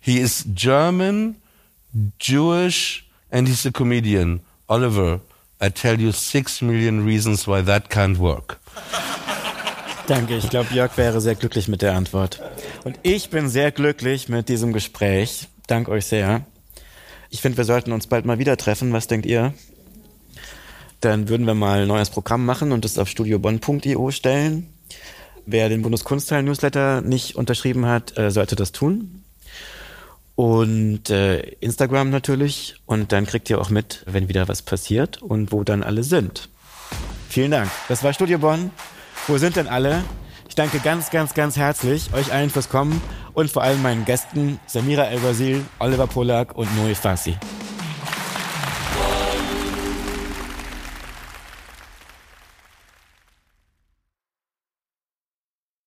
A: He is German, Jewish and he's a comedian. Oliver, I tell you six million reasons why that can't work.
C: Danke, ich glaube, Jörg wäre sehr glücklich mit der Antwort. Und ich bin sehr glücklich mit diesem Gespräch. Dank euch sehr. Ich finde, wir sollten uns bald mal wieder treffen. Was denkt ihr? Dann würden wir mal ein neues Programm machen und es auf studiobonn.io stellen. Wer den Bundeskunstteil-Newsletter nicht unterschrieben hat, äh, sollte das tun und äh, Instagram natürlich. Und dann kriegt ihr auch mit, wenn wieder was passiert und wo dann alle sind. Vielen Dank. Das war Studio Bonn. Wo sind denn alle? Ich danke ganz, ganz, ganz herzlich euch allen fürs Kommen und vor allem meinen Gästen Samira El-Basil, Oliver Polak und Noe Fassi.